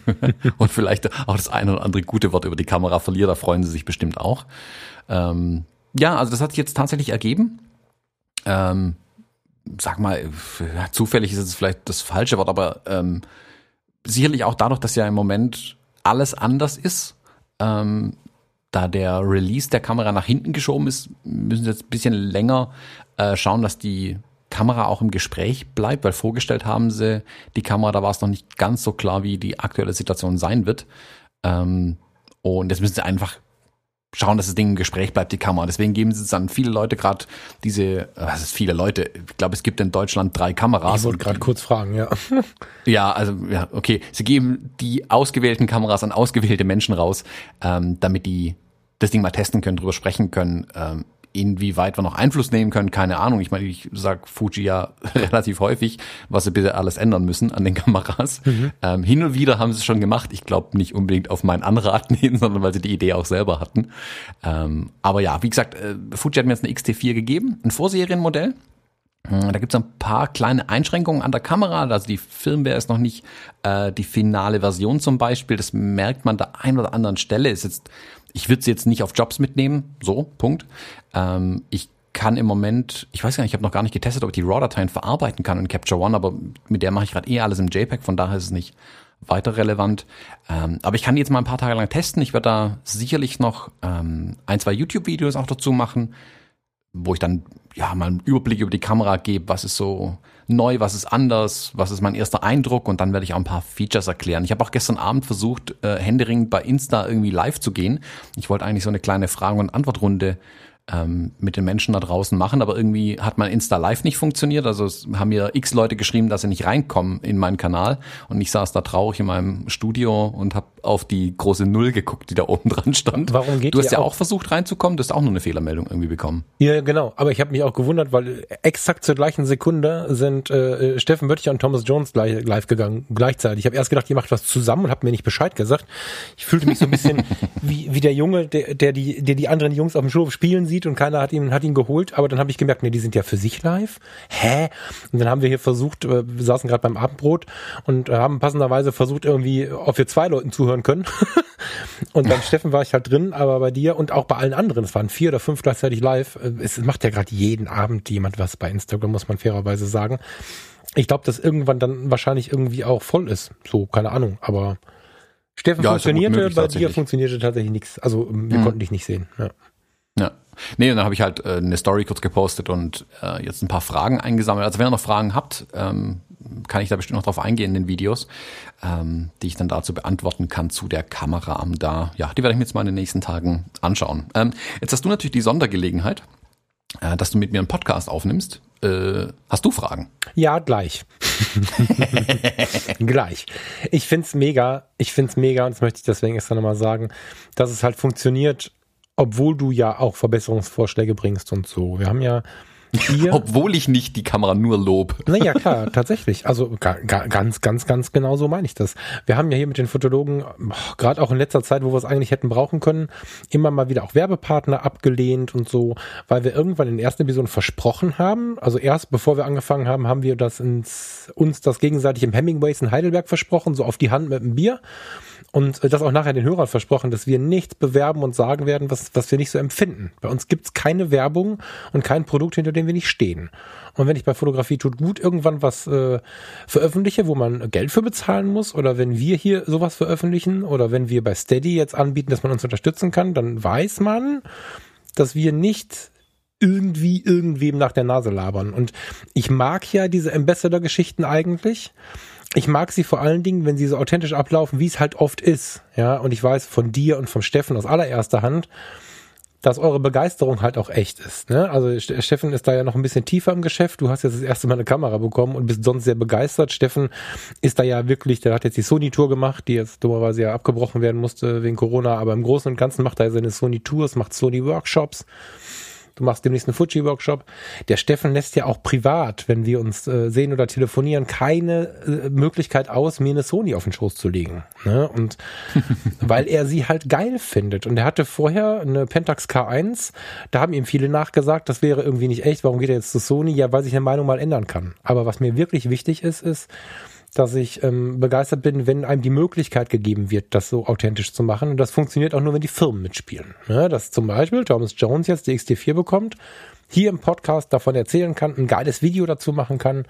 und vielleicht auch das eine oder andere gute Wort über die Kamera verliere, da freuen Sie sich bestimmt auch. Ähm, ja, also das hat sich jetzt tatsächlich ergeben. Ähm, sag mal, zufällig ist es vielleicht das falsche Wort, aber ähm, sicherlich auch dadurch, dass ja im Moment alles anders ist. Ähm, da der Release der Kamera nach hinten geschoben ist, müssen sie jetzt ein bisschen länger äh, schauen, dass die Kamera auch im Gespräch bleibt, weil vorgestellt haben sie die Kamera, da war es noch nicht ganz so klar, wie die aktuelle Situation sein wird. Ähm, und jetzt müssen sie einfach schauen, dass das Ding im Gespräch bleibt, die Kamera. Deswegen geben sie es an viele Leute gerade diese, äh, was ist viele Leute? Ich glaube, es gibt in Deutschland drei Kameras. Ich wollte gerade kurz fragen, ja. ja, also ja, okay. Sie geben die ausgewählten Kameras an ausgewählte Menschen raus, ähm, damit die das Ding mal testen können, drüber sprechen können. Ähm, inwieweit wir noch Einfluss nehmen können, keine Ahnung. Ich meine, ich sag Fuji ja relativ häufig, was sie bitte alles ändern müssen an den Kameras. Mhm. Ähm, hin und wieder haben sie es schon gemacht. Ich glaube nicht unbedingt auf mein Anraten hin, sondern weil sie die Idee auch selber hatten. Ähm, aber ja, wie gesagt, äh, Fuji hat mir jetzt eine XT4 gegeben, ein Vorserienmodell. Hm, da gibt es ein paar kleine Einschränkungen an der Kamera. Also die Firmware ist noch nicht äh, die finale Version zum Beispiel. Das merkt man da ein oder anderen Stelle. Ist jetzt ich würde sie jetzt nicht auf Jobs mitnehmen, so, Punkt. Ähm, ich kann im Moment, ich weiß gar nicht, ich habe noch gar nicht getestet, ob ich die RAW-Dateien verarbeiten kann in Capture One, aber mit der mache ich gerade eh alles im JPEG, von daher ist es nicht weiter relevant. Ähm, aber ich kann die jetzt mal ein paar Tage lang testen. Ich werde da sicherlich noch ähm, ein, zwei YouTube-Videos auch dazu machen, wo ich dann ja mal einen Überblick über die Kamera gebe, was ist so neu, was ist anders, was ist mein erster Eindruck und dann werde ich auch ein paar Features erklären. Ich habe auch gestern Abend versucht, äh, händeringend bei Insta irgendwie live zu gehen. Ich wollte eigentlich so eine kleine Fragen- und Antwortrunde ähm, mit den Menschen da draußen machen, aber irgendwie hat mein Insta Live nicht funktioniert. Also es haben mir x Leute geschrieben, dass sie nicht reinkommen in meinen Kanal und ich saß da traurig in meinem Studio und habe auf die große Null geguckt, die da oben dran stand. Warum geht Du hast ja auch versucht reinzukommen, du hast auch nur eine Fehlermeldung irgendwie bekommen. Ja, genau. Aber ich habe mich auch gewundert, weil exakt zur gleichen Sekunde sind äh, Steffen Böttcher und Thomas Jones gleich, live gegangen gleichzeitig. Ich habe erst gedacht, ihr macht was zusammen und habt mir nicht Bescheid gesagt. Ich fühlte mich so ein bisschen wie, wie der Junge, der, der die, der die anderen Jungs auf dem Schulhof spielen sieht sieht und keiner hat ihn, hat ihn geholt, aber dann habe ich gemerkt, nee, die sind ja für sich live. Hä? Und dann haben wir hier versucht, äh, wir saßen gerade beim Abendbrot und äh, haben passenderweise versucht irgendwie, ob wir zwei Leuten zuhören können. und beim Steffen war ich halt drin, aber bei dir und auch bei allen anderen, es waren vier oder fünf gleichzeitig live. Äh, es macht ja gerade jeden Abend jemand was bei Instagram, muss man fairerweise sagen. Ich glaube, dass irgendwann dann wahrscheinlich irgendwie auch voll ist. So, keine Ahnung, aber Steffen ja, funktionierte, möglich, bei dir funktionierte tatsächlich nichts. Also wir mhm. konnten dich nicht sehen. Ja. Ja. Nee, dann habe ich halt äh, eine Story kurz gepostet und äh, jetzt ein paar Fragen eingesammelt. Also wenn ihr noch Fragen habt, ähm, kann ich da bestimmt noch drauf eingehen in den Videos, ähm, die ich dann dazu beantworten kann zu der Kamera am da. Ja, die werde ich mir jetzt mal in den nächsten Tagen anschauen. Ähm, jetzt hast du natürlich die Sondergelegenheit, äh, dass du mit mir einen Podcast aufnimmst. Äh, hast du Fragen? Ja, gleich. gleich. Ich find's mega, ich find's mega und das möchte ich deswegen extra nochmal sagen, dass es halt funktioniert, obwohl du ja auch Verbesserungsvorschläge bringst und so. Wir haben ja Hier, Obwohl ich nicht die Kamera nur lob. naja, klar, tatsächlich. Also ga, ga, ganz, ganz, ganz genau so meine ich das. Wir haben ja hier mit den Fotologen, gerade auch in letzter Zeit, wo wir es eigentlich hätten brauchen können, immer mal wieder auch Werbepartner abgelehnt und so, weil wir irgendwann in der ersten Episode versprochen haben, also erst bevor wir angefangen haben, haben wir das ins, uns das gegenseitig im Hemingways in Heidelberg versprochen, so auf die Hand mit dem Bier und das auch nachher den Hörern versprochen, dass wir nichts bewerben und sagen werden, was, was wir nicht so empfinden. Bei uns gibt's keine Werbung und kein Produkt, hinter dem wir nicht stehen. Und wenn ich bei Fotografie tut gut irgendwann was äh, veröffentliche, wo man Geld für bezahlen muss, oder wenn wir hier sowas veröffentlichen, oder wenn wir bei Steady jetzt anbieten, dass man uns unterstützen kann, dann weiß man, dass wir nicht irgendwie irgendwem nach der Nase labern. Und ich mag ja diese Ambassador-Geschichten eigentlich. Ich mag sie vor allen Dingen, wenn sie so authentisch ablaufen, wie es halt oft ist. Ja, und ich weiß von dir und vom Steffen aus allererster Hand, dass eure Begeisterung halt auch echt ist. Ne? Also Ste- Steffen ist da ja noch ein bisschen tiefer im Geschäft. Du hast jetzt das erste Mal eine Kamera bekommen und bist sonst sehr begeistert. Steffen ist da ja wirklich, der hat jetzt die Sony-Tour gemacht, die jetzt dummerweise ja abgebrochen werden musste wegen Corona, aber im Großen und Ganzen macht er seine Sony-Tours, macht Sony-Workshops. Du machst demnächst einen Fuji-Workshop. Der Steffen lässt ja auch privat, wenn wir uns äh, sehen oder telefonieren, keine äh, Möglichkeit aus, mir eine Sony auf den Schoß zu legen. Ne? Und weil er sie halt geil findet. Und er hatte vorher eine Pentax K1, da haben ihm viele nachgesagt, das wäre irgendwie nicht echt, warum geht er jetzt zu Sony? Ja, weil sich eine Meinung mal ändern kann. Aber was mir wirklich wichtig ist, ist, dass ich ähm, begeistert bin, wenn einem die Möglichkeit gegeben wird, das so authentisch zu machen. Und das funktioniert auch nur, wenn die Firmen mitspielen. Ja, dass zum Beispiel Thomas Jones jetzt die XT4 bekommt, hier im Podcast davon erzählen kann, ein geiles Video dazu machen kann,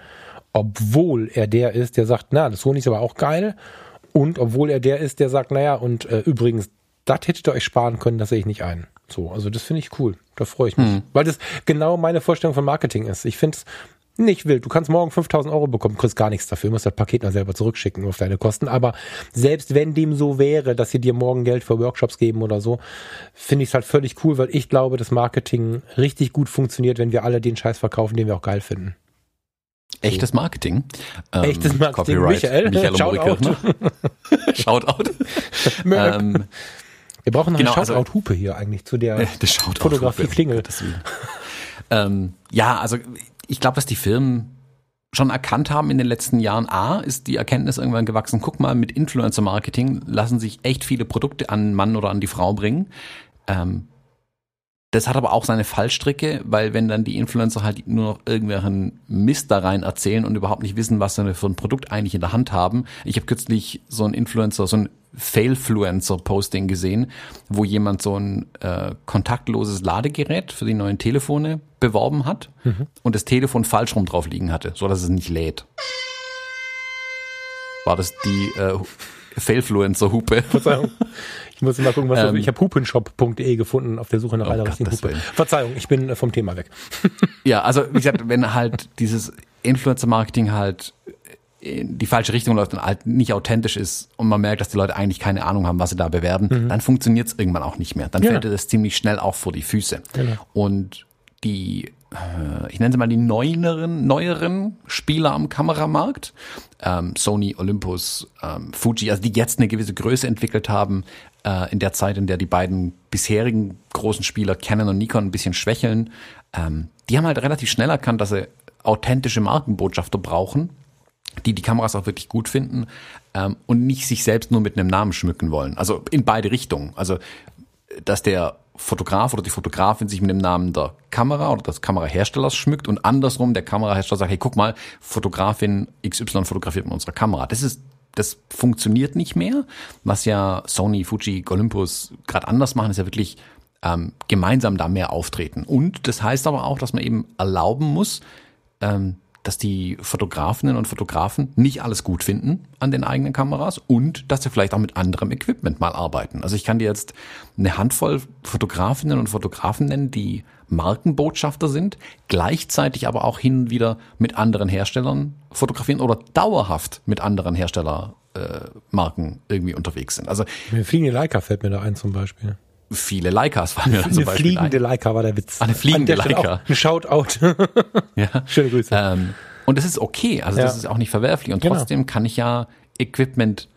obwohl er der ist, der sagt, na, das Sony ist aber auch geil. Und obwohl er der ist, der sagt, naja, und äh, übrigens, das hättet ihr euch sparen können, das sehe ich nicht ein. So, also das finde ich cool. Da freue ich mich. Weil das genau meine Vorstellung von Marketing ist. Ich finde es nicht wild. Du kannst morgen 5000 Euro bekommen, kriegst gar nichts dafür, musst das Paket noch selber zurückschicken auf deine Kosten. Aber selbst wenn dem so wäre, dass sie dir morgen Geld für Workshops geben oder so, finde ich es halt völlig cool, weil ich glaube, dass Marketing richtig gut funktioniert, wenn wir alle den Scheiß verkaufen, den wir auch geil finden. Echtes Marketing. Ähm, Echtes Marketing. Copyright. Michael, Michael Shoutout. Shoutout. Shoutout. ähm, Wir brauchen noch Genau, eine also- Shoutout-Hupe hier eigentlich zu der Shoutout. Fotografie-Klingel. Ähm, ja, also ich glaube, dass die Firmen schon erkannt haben in den letzten Jahren, A, ist die Erkenntnis irgendwann gewachsen, guck mal, mit Influencer-Marketing lassen sich echt viele Produkte an den Mann oder an die Frau bringen. Ähm, das hat aber auch seine Fallstricke, weil wenn dann die Influencer halt nur noch irgendwelchen Mist da rein erzählen und überhaupt nicht wissen, was sie für ein Produkt eigentlich in der Hand haben. Ich habe kürzlich so ein Influencer, so ein Failfluencer-Posting gesehen, wo jemand so ein äh, kontaktloses Ladegerät für die neuen Telefone beworben hat und das Telefon falsch rum drauf liegen hatte, so dass es nicht lädt. War das die äh, Failfluencer-Hupe? Verzeihung. Ich muss mal gucken, was Ähm, ich habe hupenshop.de gefunden auf der Suche nach Oh einer richtigen Hupe. Verzeihung, ich bin äh, vom Thema weg. Ja, also wie gesagt, wenn halt dieses Influencer-Marketing halt in die falsche Richtung läuft und halt nicht authentisch ist und man merkt, dass die Leute eigentlich keine Ahnung haben, was sie da bewerben, dann funktioniert es irgendwann auch nicht mehr. Dann Ja. fällt dir das ziemlich schnell auch vor die Füße. Genau. Und die, äh, ich nenne sie mal die neueren, neueren Spieler am Kameramarkt, ähm, Sony, Olympus, ähm, Fuji, also die jetzt eine gewisse Größe entwickelt haben, äh, in der Zeit, in der die beiden bisherigen großen Spieler Canon und Nikon ein bisschen schwächeln, ähm, die haben halt relativ schnell erkannt, dass sie authentische Markenbotschafter brauchen, die die Kameras auch wirklich gut finden ähm, und nicht sich selbst nur mit einem Namen schmücken wollen. Also in beide Richtungen. Also dass der Fotograf oder die Fotografin sich mit dem Namen der Kamera oder des Kameraherstellers schmückt und andersrum der Kamerahersteller sagt, hey, guck mal, Fotografin XY fotografiert mit unserer Kamera. Das ist das funktioniert nicht mehr. Was ja Sony, Fuji, Olympus gerade anders machen, ist ja wirklich ähm, gemeinsam da mehr auftreten. Und das heißt aber auch, dass man eben erlauben muss, ähm, dass die Fotografinnen und Fotografen nicht alles gut finden an den eigenen Kameras und dass sie vielleicht auch mit anderem Equipment mal arbeiten. Also ich kann dir jetzt eine Handvoll Fotografinnen und Fotografen nennen, die Markenbotschafter sind, gleichzeitig aber auch hin und wieder mit anderen Herstellern fotografieren oder dauerhaft mit anderen Herstellermarken äh, irgendwie unterwegs sind. Also fliegende Leica fällt mir da ein zum Beispiel. Viele Leicas waren mir da zum Eine Beispiel fliegende ein. Leica war der Witz. Eine fliegende Leica. Ein Shoutout. Ja. Schöne Grüße. Ähm, und das ist okay, also das Ja. ist auch nicht verwerflich. Und Genau. trotzdem kann ich ja Equipment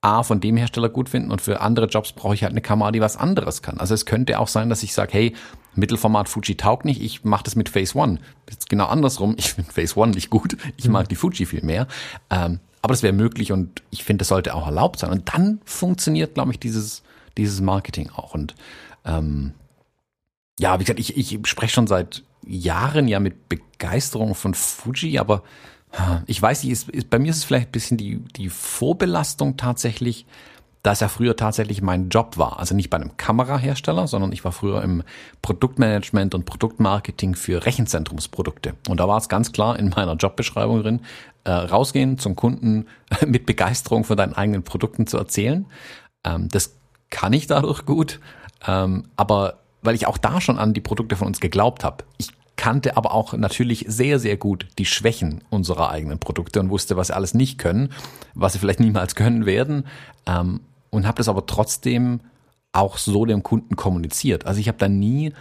A von dem Hersteller gut finden und für andere Jobs brauche ich halt eine Kamera, die was anderes kann. Also es könnte auch sein, dass ich sage, hey, Mittelformat Fuji taugt nicht, ich mache das mit Phase One. Jetzt genau andersrum, ich finde Phase One nicht gut, ich mag die Fuji viel mehr. Ähm, aber das wäre möglich und ich finde, das sollte auch erlaubt sein. Und dann funktioniert, glaube ich, dieses, dieses Marketing auch. Und ähm, ja, wie gesagt, ich, ich spreche schon seit Jahren ja mit Begeisterung von Fuji, aber ich weiß nicht, ist, ist, bei mir ist es vielleicht ein bisschen die, die Vorbelastung tatsächlich, dass ja früher tatsächlich mein Job war. Also nicht bei einem Kamerahersteller, sondern ich war früher im Produktmanagement und Produktmarketing für Rechenzentrumsprodukte. Und da war es ganz klar in meiner Jobbeschreibung drin, äh, rausgehen zum Kunden mit Begeisterung von deinen eigenen Produkten zu erzählen. Ähm, das kann ich dadurch gut. Ähm, aber weil ich auch da schon an die Produkte von uns geglaubt habe. Ich kannte aber auch natürlich sehr, sehr gut die Schwächen unserer eigenen Produkte und wusste, was sie alles nicht können, was sie vielleicht niemals können werden ähm, und habe das aber trotzdem auch so dem Kunden kommuniziert. Also ich habe da nie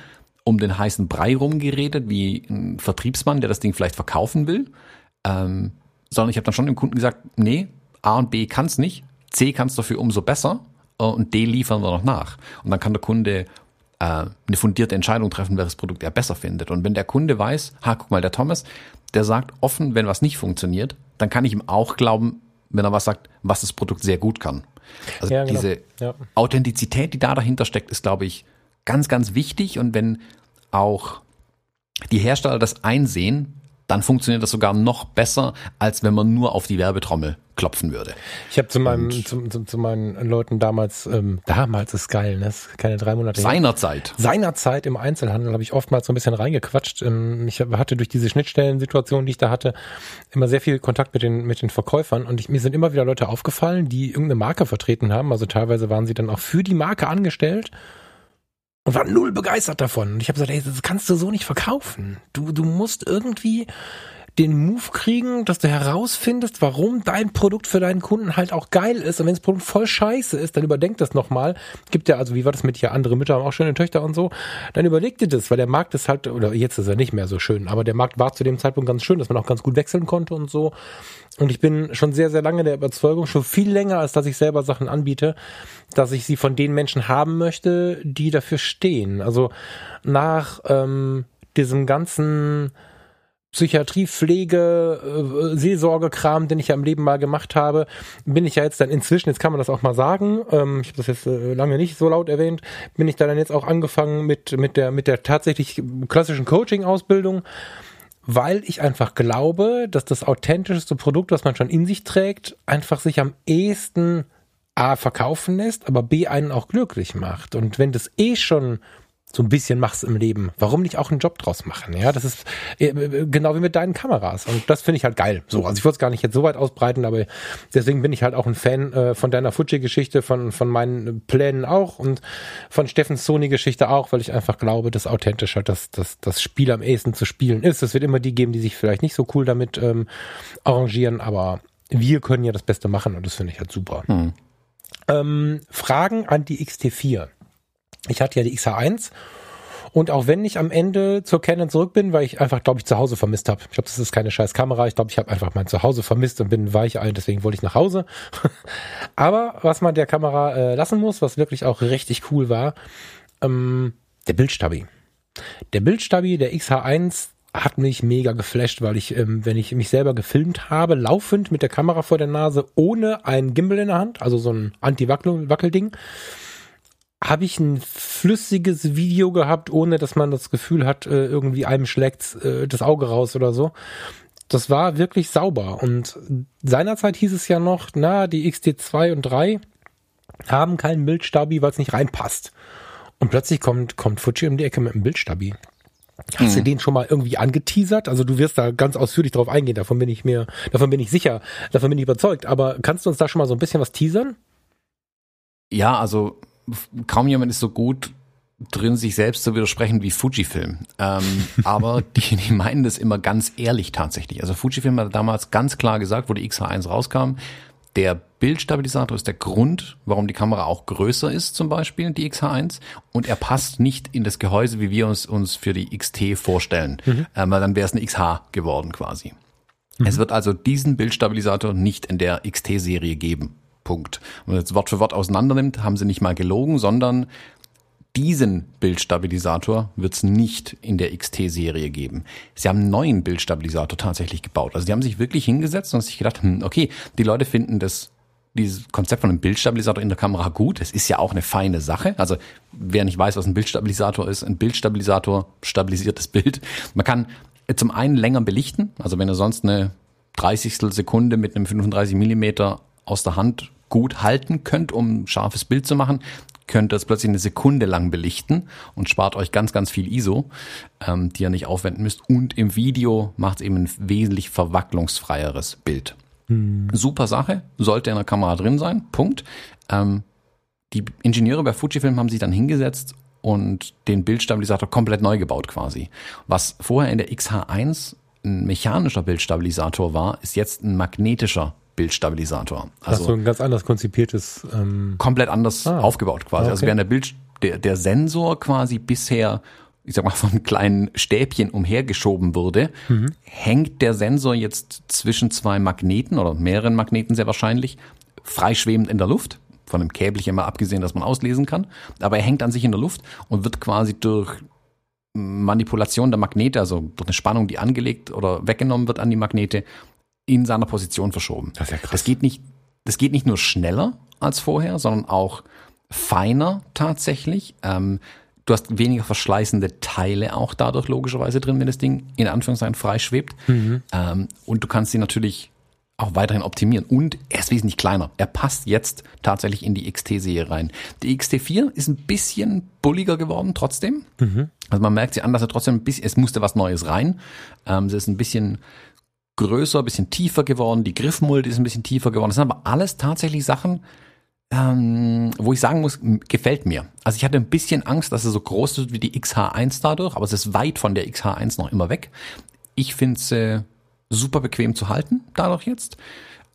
um den heißen Brei rumgeredet, wie ein Vertriebsmann, der das Ding vielleicht verkaufen will, ähm, sondern ich habe dann schon dem Kunden gesagt, nee, A und B kann's nicht, C kann's dafür umso besser und D liefern wir noch nach. Und dann kann der Kunde äh, eine fundierte Entscheidung treffen, welches Produkt er besser findet. Und wenn der Kunde weiß, ha, guck mal, der Thomas, der sagt offen, wenn was nicht funktioniert, dann kann ich ihm auch glauben, wenn er was sagt, was das Produkt sehr gut kann. Also ja, genau. diese ja. Authentizität, die da dahinter steckt, ist, glaube ich, ganz, ganz wichtig. Und wenn auch die Hersteller das einsehen, dann funktioniert das sogar noch besser, als wenn man nur auf die Werbetrommel klopfen würde. Ich habe zu meinem zu, zu, zu, meinen Leuten damals ähm, damals ist geil, ne? Ist keine drei Monate. Seinerzeit. Seinerzeit im Einzelhandel habe ich oftmals so ein bisschen reingequatscht. Ähm, ich hatte durch diese Schnittstellensituation, die ich da hatte, immer sehr viel Kontakt mit den mit den Verkäufern und ich, mir sind immer wieder Leute aufgefallen, die irgendeine Marke vertreten haben. Also teilweise waren sie dann auch für die Marke angestellt und war null begeistert davon. Und ich habe gesagt, ey, das kannst du so nicht verkaufen. Du, du musst irgendwie den Move kriegen, dass du herausfindest, warum dein Produkt für deinen Kunden halt auch geil ist. Und wenn das Produkt voll scheiße ist, dann überdenk das nochmal. Gibt ja, also wie war das mit hier, andere Mütter haben auch schöne Töchter und so. Dann überleg dir das, weil der Markt ist halt, oder jetzt ist er nicht mehr so schön, aber der Markt war zu dem Zeitpunkt ganz schön, dass man auch ganz gut wechseln konnte und so. Und ich bin schon sehr, sehr lange der Überzeugung, schon viel länger, als dass ich selber Sachen anbiete, dass ich sie von den Menschen haben möchte, die dafür stehen. Also nach ähm, diesem ganzen Psychiatrie, Pflege, äh, Seelsorgekram, den ich ja im Leben mal gemacht habe, bin ich ja jetzt dann inzwischen, jetzt kann man das auch mal sagen, ähm, ich habe das jetzt äh, lange nicht so laut erwähnt, bin ich da dann jetzt auch angefangen mit, mit der, mit der tatsächlich klassischen Coaching-Ausbildung, weil ich einfach glaube, dass das authentischste Produkt, was man schon in sich trägt, einfach sich am ehesten A verkaufen lässt, aber B einen auch glücklich macht. Und wenn das eh schon so ein bisschen machst im Leben. Warum nicht auch einen Job draus machen? Ja, das ist äh, genau wie mit deinen Kameras. Und das finde ich halt geil. So, also ich wollte es gar nicht jetzt so weit ausbreiten, aber deswegen bin ich halt auch ein Fan äh, von deiner Fuji-Geschichte, von, von meinen Plänen auch und von Steffens Sony-Geschichte auch, weil ich einfach glaube, dass authentisch halt das, das, das Spiel am ehesten zu spielen ist. Es wird immer die geben, die sich vielleicht nicht so cool damit ähm, arrangieren, aber wir können ja das Beste machen und das finde ich halt super. Hm. Ähm, Fragen an die XT4. Ich hatte ja die XH1 und auch wenn ich am Ende zur Canon zurück bin, weil ich einfach, glaube ich, zu Hause vermisst habe. Ich glaube, das ist keine scheiß Kamera. Ich glaube, ich habe einfach mein Zuhause vermisst und bin weich ein, deswegen wollte ich nach Hause. Aber was man der Kamera äh, lassen muss, was wirklich auch richtig cool war, ähm, der Bildstabi. Der Bildstabi der XH1 hat mich mega geflasht, weil ich, ähm, wenn ich mich selber gefilmt habe, laufend mit der Kamera vor der Nase, ohne ein Gimbal in der Hand, also so ein Anti-Wackel-Ding, habe ich ein flüssiges Video gehabt, ohne dass man das Gefühl hat, äh, irgendwie einem schlägt äh, das Auge raus oder so. Das war wirklich sauber. Und seinerzeit hieß es ja noch, na, die XT2 und 3 haben keinen Bildstabi, weil es nicht reinpasst. Und plötzlich kommt, kommt Fuji um die Ecke mit einem Bildstabi. Hast mhm. du den schon mal irgendwie angeteasert? Also du wirst da ganz ausführlich drauf eingehen, davon bin ich mir, davon bin ich sicher, davon bin ich überzeugt. Aber kannst du uns da schon mal so ein bisschen was teasern? Ja, also kaum jemand ist so gut drin, sich selbst zu widersprechen wie Fujifilm. Ähm, aber die, die meinen das immer ganz ehrlich tatsächlich. Also Fujifilm hat damals ganz klar gesagt, wo die XH1 rauskam, der Bildstabilisator ist der Grund, warum die Kamera auch größer ist, zum Beispiel die XH1, und er passt nicht in das Gehäuse, wie wir uns uns für die XT vorstellen. Mhm. Ähm, dann wäre es eine XH geworden quasi. Mhm. Es wird also diesen Bildstabilisator nicht in der XT-Serie geben. Punkt. Man jetzt Wort für Wort auseinander nimmt, haben sie nicht mal gelogen, sondern diesen Bildstabilisator wird es nicht in der XT-Serie geben. Sie haben einen neuen Bildstabilisator tatsächlich gebaut. Also die haben sich wirklich hingesetzt und sich gedacht, hm, okay, die Leute finden das dieses Konzept von einem Bildstabilisator in der Kamera gut. Es ist ja auch eine feine Sache. Also wer nicht weiß, was ein Bildstabilisator ist, ein Bildstabilisator stabilisiert das Bild. Man kann zum einen länger belichten. Also wenn ihr sonst eine 30. Sekunde mit einem 35 Millimeter aus der Hand gut halten könnt, um ein scharfes Bild zu machen, könnt ihr es plötzlich eine Sekunde lang belichten und spart euch ganz, ganz viel ISO, ähm, die ihr nicht aufwenden müsst. Und im Video macht es eben ein wesentlich verwacklungsfreieres Bild. Hm. Super Sache, sollte in der Kamera drin sein, Punkt. Ähm, die Ingenieure bei Fujifilm haben sich dann hingesetzt und den Bildstabilisator komplett neu gebaut quasi. Was vorher in der XH1 ein mechanischer Bildstabilisator war, ist jetzt ein magnetischer Bildstabilisator. Also so ein ganz anders konzipiertes. Ähm komplett anders ah, aufgebaut quasi. Also okay. Also während der Bild, der, der Sensor quasi bisher ich sag mal, von kleinen Stäbchen umhergeschoben wurde, mhm. hängt der Sensor jetzt zwischen zwei Magneten oder mehreren Magneten sehr wahrscheinlich, freischwebend in der Luft. Von einem Käbelchen mal abgesehen, dass man auslesen kann. Aber er hängt an sich in der Luft und wird quasi durch Manipulation der Magnete, also durch eine Spannung, die angelegt oder weggenommen wird an die Magnete, in seiner Position verschoben. Das ist ja krass. Das geht nicht, das geht nicht nur schneller als vorher, sondern auch feiner tatsächlich. Ähm, du hast weniger verschleißende Teile auch dadurch logischerweise drin, wenn das Ding in Anführungszeichen frei schwebt. Mhm. Ähm, und du kannst sie natürlich auch weiterhin optimieren. Und er ist wesentlich kleiner. Er passt jetzt tatsächlich in die XT-Serie rein. Die XT4 ist ein bisschen bulliger geworden trotzdem. Mhm. Also man merkt sie an, dass er trotzdem ein bisschen, es musste was Neues rein. Ähm, sie ist ein bisschen größer, bisschen tiefer geworden. Die Griffmulde ist ein bisschen tiefer geworden. Das sind aber alles tatsächlich Sachen, ähm, wo ich sagen muss, gefällt mir. Also ich hatte ein bisschen Angst, dass er so groß ist wie die XH1 dadurch, aber es ist weit von der XH1 noch immer weg. Ich finde es äh, super bequem zu halten dadurch jetzt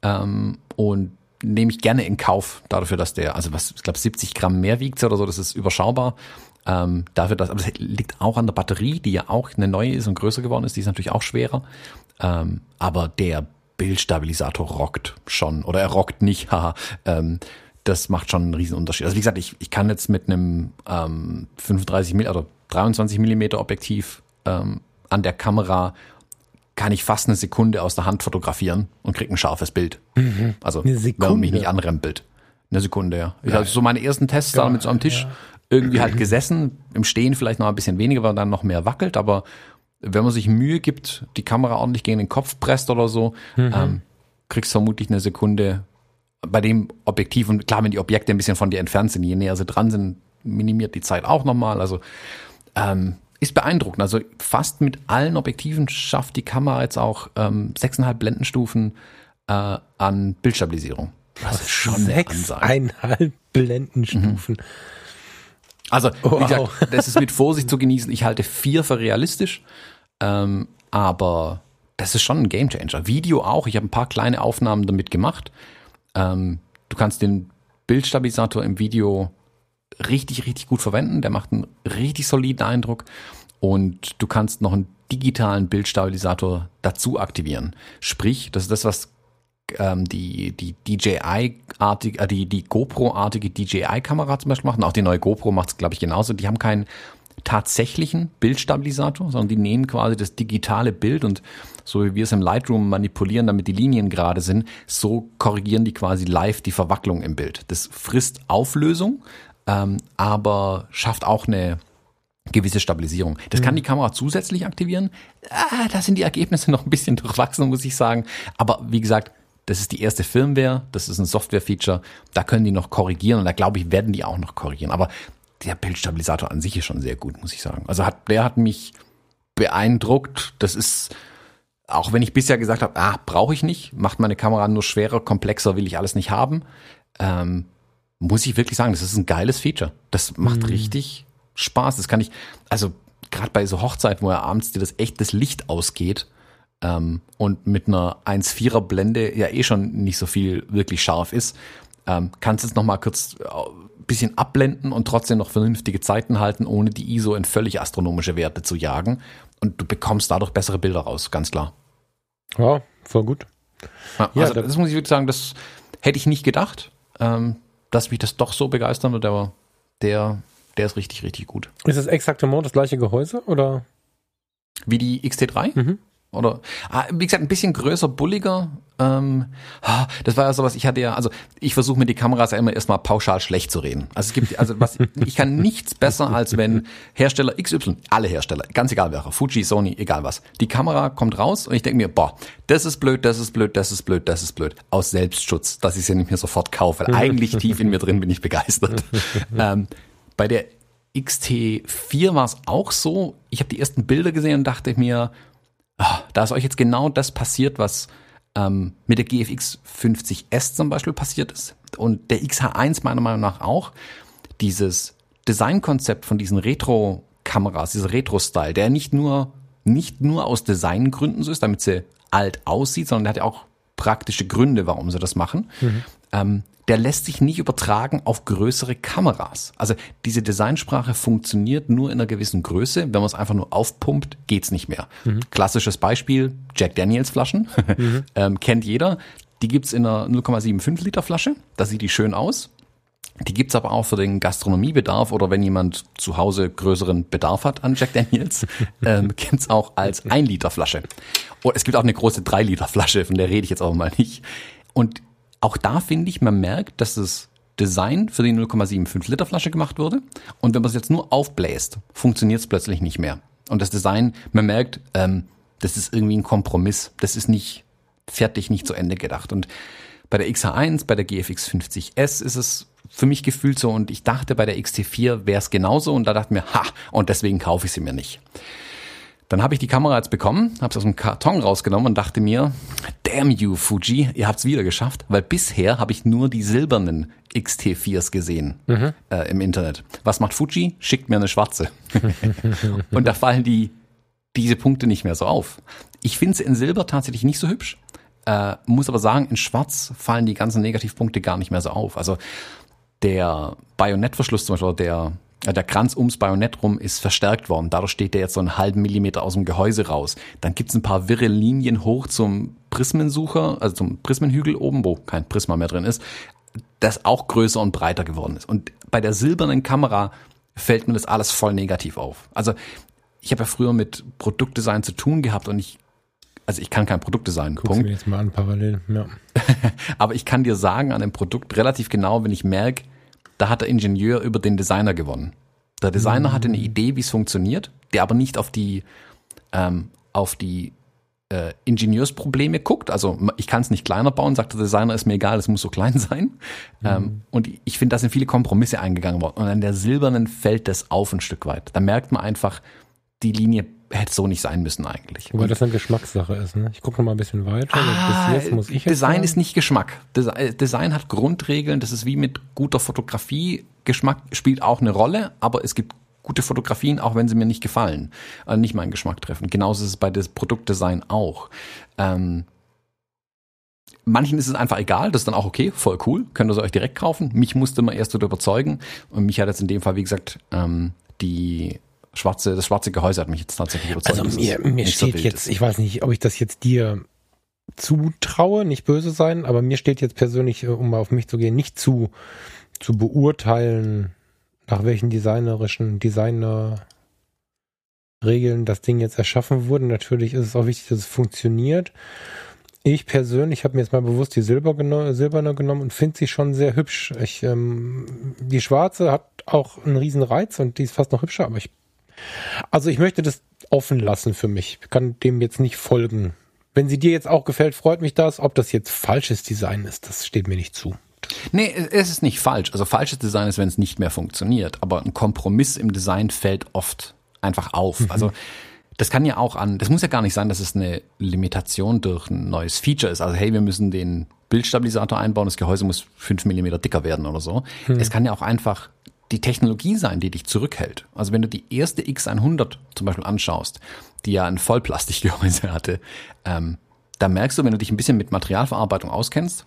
ähm, und nehme ich gerne in Kauf dafür, dass der, also was, ich glaube 70 Gramm mehr wiegt oder so, das ist überschaubar. Ähm, dafür, dass, aber es liegt auch an der Batterie, die ja auch eine neue ist und größer geworden ist, die ist natürlich auch schwerer. Ähm, aber der Bildstabilisator rockt schon oder er rockt nicht, haha. ähm, das macht schon einen riesen Unterschied. Also wie gesagt, ich, ich kann jetzt mit einem ähm, 35 mm oder 23 Millimeter Objektiv ähm, an der Kamera kann ich fast eine Sekunde aus der Hand fotografieren und krieg ein scharfes Bild. Mhm. Also wenn man mich nicht anrempelt. Eine Sekunde, ja. Ich ja. hatte so meine ersten Tests da mit so am Tisch ja. irgendwie halt gesessen, im Stehen vielleicht noch ein bisschen weniger, weil dann noch mehr wackelt, aber wenn man sich Mühe gibt, die Kamera ordentlich gegen den Kopf presst oder so, mhm. ähm, kriegst vermutlich eine Sekunde bei dem Objektiv. Und klar, wenn die Objekte ein bisschen von dir entfernt sind, je näher sie dran sind, minimiert die Zeit auch nochmal. Also ähm, ist beeindruckend. Also fast mit allen Objektiven schafft die Kamera jetzt auch ähm, 6,5 Blendenstufen äh, an Bildstabilisierung. Das ist schon sechseinhalb Blendenstufen. Mhm. Also, wow. wie gesagt, das ist mit Vorsicht zu genießen. Ich halte vier für realistisch, ähm, aber das ist schon ein Gamechanger. Video auch. Ich habe ein paar kleine Aufnahmen damit gemacht. Ähm, du kannst den Bildstabilisator im Video richtig, richtig gut verwenden. Der macht einen richtig soliden Eindruck. Und du kannst noch einen digitalen Bildstabilisator dazu aktivieren. Sprich, das ist das, was ähm, die, die DJI-artige, äh, die, die GoPro-artige DJI-Kamera zum Beispiel macht. Und auch die neue GoPro macht es, glaube ich, genauso. Die haben keinen tatsächlichen Bildstabilisator, sondern die nehmen quasi das digitale Bild und so wie wir es im Lightroom manipulieren, damit die Linien gerade sind, so korrigieren die quasi live die Verwacklung im Bild. Das frisst Auflösung, ähm, aber schafft auch eine gewisse Stabilisierung. Das mhm. kann die Kamera zusätzlich aktivieren. Ah, da sind die Ergebnisse noch ein bisschen durchwachsen, muss ich sagen. Aber wie gesagt, das ist die erste Firmware, das ist ein Software-Feature, da können die noch korrigieren und da glaube ich, werden die auch noch korrigieren. Aber der Bildstabilisator an sich ist schon sehr gut, muss ich sagen. Also hat, der hat mich beeindruckt. Das ist, auch wenn ich bisher gesagt habe, ah, brauche ich nicht, macht meine Kamera nur schwerer, komplexer, will ich alles nicht haben. Ähm, muss ich wirklich sagen, das ist ein geiles Feature. Das macht mhm. richtig Spaß. Das kann ich, also gerade bei so Hochzeiten, wo ja abends dir das echtes Licht ausgeht ähm, und mit einer 1,4er Blende ja eh schon nicht so viel wirklich scharf ist, ähm, kannst du es nochmal kurz äh, bisschen abblenden und trotzdem noch vernünftige Zeiten halten, ohne die ISO in völlig astronomische Werte zu jagen. Und du bekommst dadurch bessere Bilder raus, ganz klar. Ja, voll gut. Ja, also ja, das muss ich wirklich sagen, das hätte ich nicht gedacht. Ähm, dass mich das doch so begeistern wird, aber der, der ist richtig, richtig gut. Ist das exaktement das gleiche Gehäuse oder? Wie die XT3? Mhm. Oder, ah, wie gesagt, ein bisschen größer, bulliger. Ähm, das war ja sowas, ich hatte ja, also ich versuche mir die Kameras ja immer erstmal pauschal schlecht zu reden. Also es gibt, also was, ich kann nichts besser, als wenn Hersteller XY, alle Hersteller, ganz egal welcher, Fuji, Sony, egal was, die Kamera kommt raus und ich denke mir, boah, das ist blöd, das ist blöd, das ist blöd, das ist blöd. Aus Selbstschutz, dass ich sie nicht mehr sofort kaufe, weil eigentlich tief in mir drin bin ich begeistert. ähm, bei der XT4 war es auch so, ich habe die ersten Bilder gesehen und dachte mir, Ah, da ist euch jetzt genau das passiert, was ähm, mit der GFX 50S zum Beispiel passiert ist und der XH1 meiner Meinung nach auch. Dieses Designkonzept von diesen Retro-Kameras, dieser Retro-Style, der nicht nur, nicht nur aus Designgründen so ist, damit sie alt aussieht, sondern der hat ja auch praktische Gründe, warum sie das machen. Mhm. Ähm, der lässt sich nicht übertragen auf größere Kameras. Also diese Designsprache funktioniert nur in einer gewissen Größe. Wenn man es einfach nur aufpumpt, geht's nicht mehr. Mhm. Klassisches Beispiel, Jack Daniels Flaschen. Mhm. ähm, kennt jeder. Die gibt's in einer 0,75 Liter Flasche. Da sieht die schön aus. Die gibt's aber auch für den Gastronomiebedarf oder wenn jemand zu Hause größeren Bedarf hat an Jack Daniels, ähm, gibt's auch als 1 Liter Flasche. Und es gibt auch eine große 3 Liter Flasche, von der rede ich jetzt auch mal nicht. Und auch da finde ich, man merkt, dass das Design für die 0,75 Liter Flasche gemacht wurde. Und wenn man es jetzt nur aufbläst, funktioniert es plötzlich nicht mehr. Und das Design, man merkt, ähm, das ist irgendwie ein Kompromiss. Das ist nicht fertig, nicht zu Ende gedacht. Und bei der XH1, bei der GFX 50S ist es für mich gefühlt so und ich dachte bei der XT4 wäre es genauso und da dachte mir, ha, und deswegen kaufe ich sie mir nicht. Dann habe ich die Kamera jetzt bekommen, habe es aus dem Karton rausgenommen und dachte mir, damn you Fuji, ihr habt's wieder geschafft, weil bisher habe ich nur die silbernen XT4s gesehen mhm. äh, im Internet. Was macht Fuji? Schickt mir eine schwarze. und da fallen die diese Punkte nicht mehr so auf. Ich finde sie in Silber tatsächlich nicht so hübsch, äh, muss aber sagen, in Schwarz fallen die ganzen Negativpunkte gar nicht mehr so auf. Also der Bajonettverschluss zum Beispiel, der der Kranz ums Bajonett rum ist verstärkt worden. Dadurch steht der jetzt so einen halben Millimeter aus dem Gehäuse raus. Dann gibt's ein paar wirre Linien hoch zum Prismensucher, also zum Prismenhügel oben, wo kein Prisma mehr drin ist, das auch größer und breiter geworden ist. Und bei der silbernen Kamera fällt mir das alles voll negativ auf. Also ich habe ja früher mit Produktdesign zu tun gehabt und ich also ich kann kein Produktdesign. Punkt. mir jetzt mal an parallel. Ja. Aber ich kann dir sagen an dem Produkt relativ genau, wenn ich merke, da hat der Ingenieur über den Designer gewonnen. Der Designer mhm. hatte eine Idee, wie es funktioniert, der aber nicht auf die, ähm, auf die äh, Ingenieursprobleme guckt. Also ich kann es nicht kleiner bauen, sagt der Designer, ist mir egal, es muss so klein sein. Mhm. Ähm, und ich finde, da sind viele Kompromisse eingegangen worden. Und an der silbernen fällt das auf ein Stück weit. Da merkt man einfach, die Linie hätte so nicht sein müssen eigentlich. Wobei das eine Geschmackssache ist. Ne? Ich gucke noch mal ein bisschen weiter. Ah, Bis jetzt muss ich Design ist nicht Geschmack. Äh, Design hat Grundregeln. Das ist wie mit guter Fotografie. Geschmack spielt auch eine Rolle, aber es gibt gute Fotografien, auch wenn sie mir nicht gefallen, also nicht meinen Geschmack treffen. Genauso ist es bei des Produktdesign auch. Ähm, manchen ist es einfach egal, das ist dann auch okay, voll cool, könnt ihr euch direkt kaufen. Mich musste man erst überzeugen und mich hat jetzt in dem Fall, wie gesagt, ähm, die schwarze, das schwarze Gehäuse hat mich jetzt tatsächlich überzeugt. Also mir, mir steht so jetzt, ich weiß nicht, ob ich das jetzt dir zutraue, nicht böse sein, aber mir steht jetzt persönlich, äh, um mal auf mich zu gehen, nicht zu, zu beurteilen, nach welchen designerischen Designer Regeln das Ding jetzt erschaffen wurde. Natürlich ist es auch wichtig, dass es funktioniert. Ich persönlich habe mir jetzt mal bewusst die Silber geno silberne genommen und finde sie schon sehr hübsch. Ich, ähm, die schwarze hat auch einen riesen Reiz und die ist fast noch hübscher, aber ich also ich möchte das offen lassen für mich. Ich kann dem jetzt nicht folgen. Wenn sie dir jetzt auch gefällt, freut mich das. Ob das jetzt falsches Design ist, das steht mir nicht zu. Nee, es ist nicht falsch. Also falsches Design ist, wenn es nicht mehr funktioniert. Aber ein Kompromiss im Design fällt oft einfach auf. Mhm. Also das kann ja auch an, das muss ja gar nicht sein, dass es eine Limitation durch ein neues Feature ist. Also hey, wir müssen den Bildstabilisator einbauen, das Gehäuse muss fünf Millimeter dicker werden oder so. Mhm. Es kann ja auch einfach die Technologie sein, die dich zurückhält. Also wenn du die erste X100 zum Beispiel anschaust, die ja ein Vollplastikgehäuse hatte, ähm, da merkst du, wenn du dich ein bisschen mit Materialverarbeitung auskennst,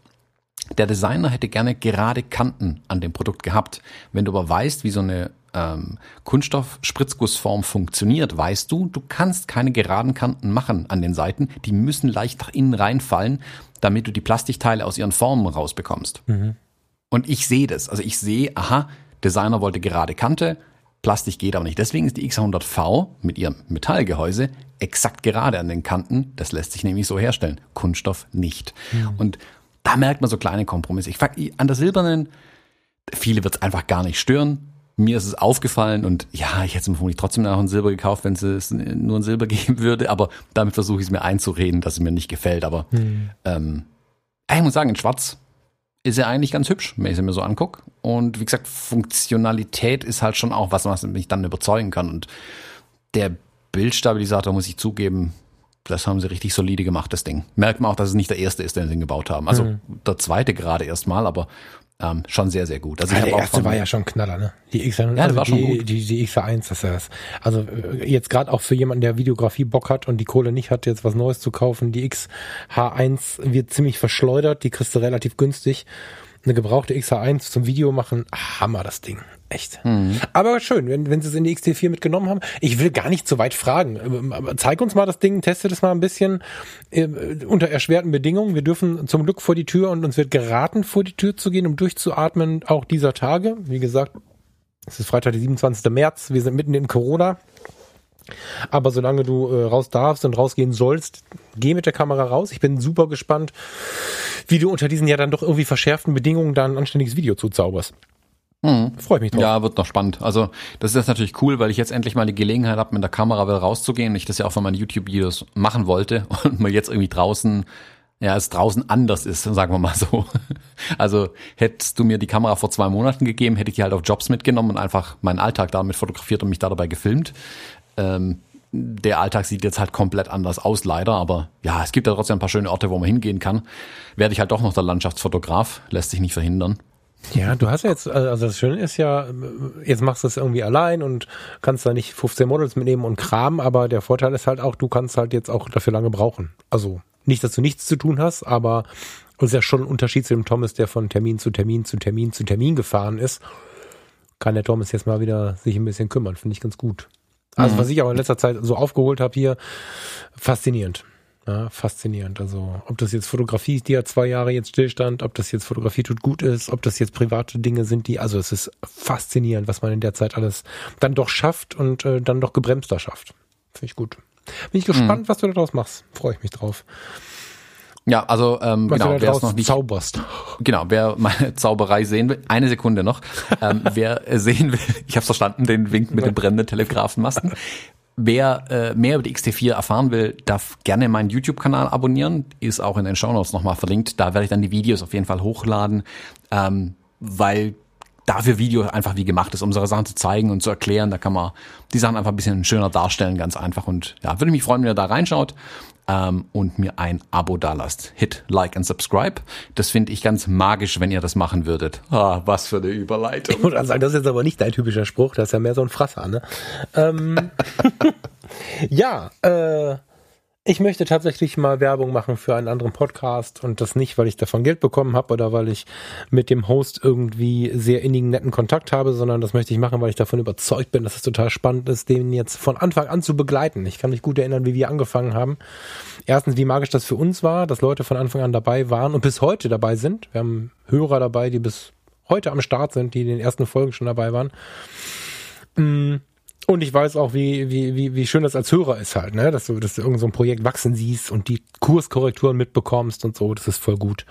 der Designer hätte gerne gerade Kanten an dem Produkt gehabt. Wenn du aber weißt, wie so eine ähm, Kunststoff-Spritzgussform funktioniert, weißt du, du kannst keine geraden Kanten machen an den Seiten. Die müssen leicht nach innen reinfallen, damit du die Plastikteile aus ihren Formen rausbekommst. Mhm. Und ich sehe das. Also ich sehe, aha, Designer wollte gerade Kante. Plastik geht aber nicht. Deswegen ist die X100V mit ihrem Metallgehäuse exakt gerade an den Kanten. Das lässt sich nämlich so herstellen. Kunststoff nicht. Mhm. Und da merkt man so kleine Kompromisse. Ich an der silbernen, viele wird es einfach gar nicht stören. Mir ist es aufgefallen und ja, ich hätte es mir vermutlich trotzdem noch ein Silber gekauft, wenn es nur ein Silber geben würde. Aber damit versuche ich es mir einzureden, dass es mir nicht gefällt. Aber mhm. ähm, ich muss sagen, in Schwarz ist er eigentlich ganz hübsch, wenn ich es mir so angucke. Und wie gesagt, Funktionalität ist halt schon auch was, was mich dann überzeugen kann. Und der Bildstabilisator, muss ich zugeben, das haben sie richtig solide gemacht, das Ding. Merkt man auch, dass es nicht der erste ist, den sie gebaut haben. Also mhm. der zweite gerade erstmal, aber ähm, schon sehr, sehr gut. Also ja, der erste war ja schon Knaller, ne? Die X, ja, also war die, schon gut. Die, die X1, das ist das. Also äh, jetzt gerade auch für jemanden, der Videografie Bock hat und die Kohle nicht hat, jetzt was Neues zu kaufen, die XH1 wird ziemlich verschleudert, die kriegst du relativ günstig eine gebrauchte XH1 zum Video machen, Hammer das Ding. Echt. Mhm. Aber schön, wenn, wenn sie es in die XT4 mitgenommen haben. Ich will gar nicht so weit fragen. Ähm, zeig uns mal das Ding, teste das mal ein bisschen äh, unter erschwerten Bedingungen. Wir dürfen zum Glück vor die Tür und uns wird geraten, vor die Tür zu gehen, um durchzuatmen, auch dieser Tage. Wie gesagt, es ist Freitag, der 27. März. Wir sind mitten in Corona. Aber solange du äh, raus darfst und rausgehen sollst, geh mit der Kamera raus. Ich bin super gespannt, wie du unter diesen ja dann doch irgendwie verschärften Bedingungen da ein anständiges Video zuzauberst. Mhm. Freue mich drauf. Ja, wird noch spannend. Also das ist jetzt natürlich cool, weil ich jetzt endlich mal die Gelegenheit habe, mit der Kamera wieder rauszugehen. Ich das ja auch von meinen YouTube-Videos machen wollte und mal jetzt irgendwie draußen, ja, es draußen anders ist, sagen wir mal so. Also hättest du mir die Kamera vor zwei Monaten gegeben, hätte ich die halt auf Jobs mitgenommen und einfach meinen Alltag damit fotografiert und mich da dabei gefilmt. Ähm, der Alltag sieht jetzt halt komplett anders aus, leider. Aber ja, es gibt ja trotzdem ein paar schöne Orte, wo man hingehen kann. Werde ich halt doch noch der Landschaftsfotograf, lässt sich nicht verhindern. Ja, du hast ja jetzt, also das Schöne ist ja, jetzt machst du es irgendwie allein und kannst da nicht 15 Models mitnehmen und Kram, aber der Vorteil ist halt auch, du kannst halt jetzt auch dafür lange brauchen. Also nicht, dass du nichts zu tun hast, aber es ist ja schon ein Unterschied zu dem Thomas, der von Termin zu Termin zu Termin zu Termin gefahren ist. Kann der Thomas jetzt mal wieder sich ein bisschen kümmern, finde ich ganz gut. Also mhm. was ich auch in letzter Zeit so aufgeholt habe hier, faszinierend. Ja, faszinierend. Also, ob das jetzt Fotografie ist, die ja zwei Jahre jetzt stillstand, ob das jetzt Fotografie tut gut ist, ob das jetzt private Dinge sind, die, also es ist faszinierend, was man in der Zeit alles dann doch schafft und äh, dann doch gebremster schafft. Finde ich gut. Bin ich gespannt, mhm. was du daraus machst. Freue ich mich drauf. Ja, also ähm, was genau, wer es noch nicht zauberst. Genau, wer meine Zauberei sehen will, eine Sekunde noch. ähm, wer sehen will, ich habe verstanden, den Wink mit den brennenden Telegrafenmasten. Wer äh, mehr über die XT4 erfahren will, darf gerne meinen YouTube-Kanal abonnieren. Ist auch in den Show Notes nochmal verlinkt. Da werde ich dann die Videos auf jeden Fall hochladen, ähm, weil dafür Video einfach wie gemacht ist, um solche Sachen zu zeigen und zu erklären. Da kann man die Sachen einfach ein bisschen schöner darstellen, ganz einfach. Und ja, würde mich freuen, wenn ihr da reinschaut ähm, und mir ein Abo dalasst. Hit Like and Subscribe. Das finde ich ganz magisch, wenn ihr das machen würdet. Ah, was für eine Überleitung. Ich muss sagen, das ist jetzt aber nicht dein typischer Spruch, das ist ja mehr so ein Frasser, ne? Ähm, ja, äh, ich möchte tatsächlich mal Werbung machen für einen anderen Podcast und das nicht, weil ich davon Geld bekommen habe oder weil ich mit dem Host irgendwie sehr innigen, netten Kontakt habe, sondern das möchte ich machen, weil ich davon überzeugt bin, dass es total spannend ist, den jetzt von Anfang an zu begleiten. Ich kann mich gut erinnern, wie wir angefangen haben. Erstens, wie magisch das für uns war, dass Leute von Anfang an dabei waren und bis heute dabei sind. Wir haben Hörer dabei, die bis heute am Start sind, die in den ersten Folgen schon dabei waren. Mm. Und ich weiß auch, wie, wie, wie, wie schön das als Hörer ist halt, ne? Dass du, dass du irgend so ein Projekt wachsen siehst und die Kurskorrekturen mitbekommst und so, das ist voll gut.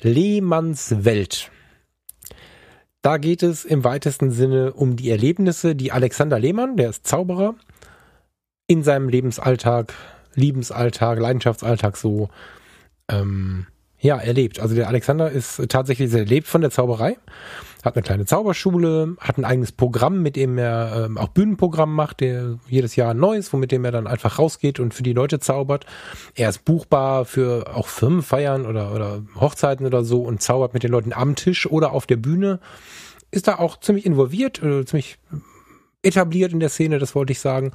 Lehmanns Welt. Da geht es im weitesten Sinne um die Erlebnisse, die Alexander Lehmann, der ist Zauberer, in seinem Lebensalltag, Liebensalltag, Leidenschaftsalltag so ähm, ja, erlebt. Also der Alexander ist tatsächlich sehr lebt von der Zauberei hat eine kleine Zauberschule, hat ein eigenes Programm, mit dem er ähm, auch Bühnenprogramm macht, der jedes Jahr ein neues, womit dem er dann einfach rausgeht und für die Leute zaubert. Er ist buchbar für auch Firmenfeiern oder, oder Hochzeiten oder so und zaubert mit den Leuten am Tisch oder auf der Bühne. Ist da auch ziemlich involviert, äh, ziemlich etabliert in der Szene, das wollte ich sagen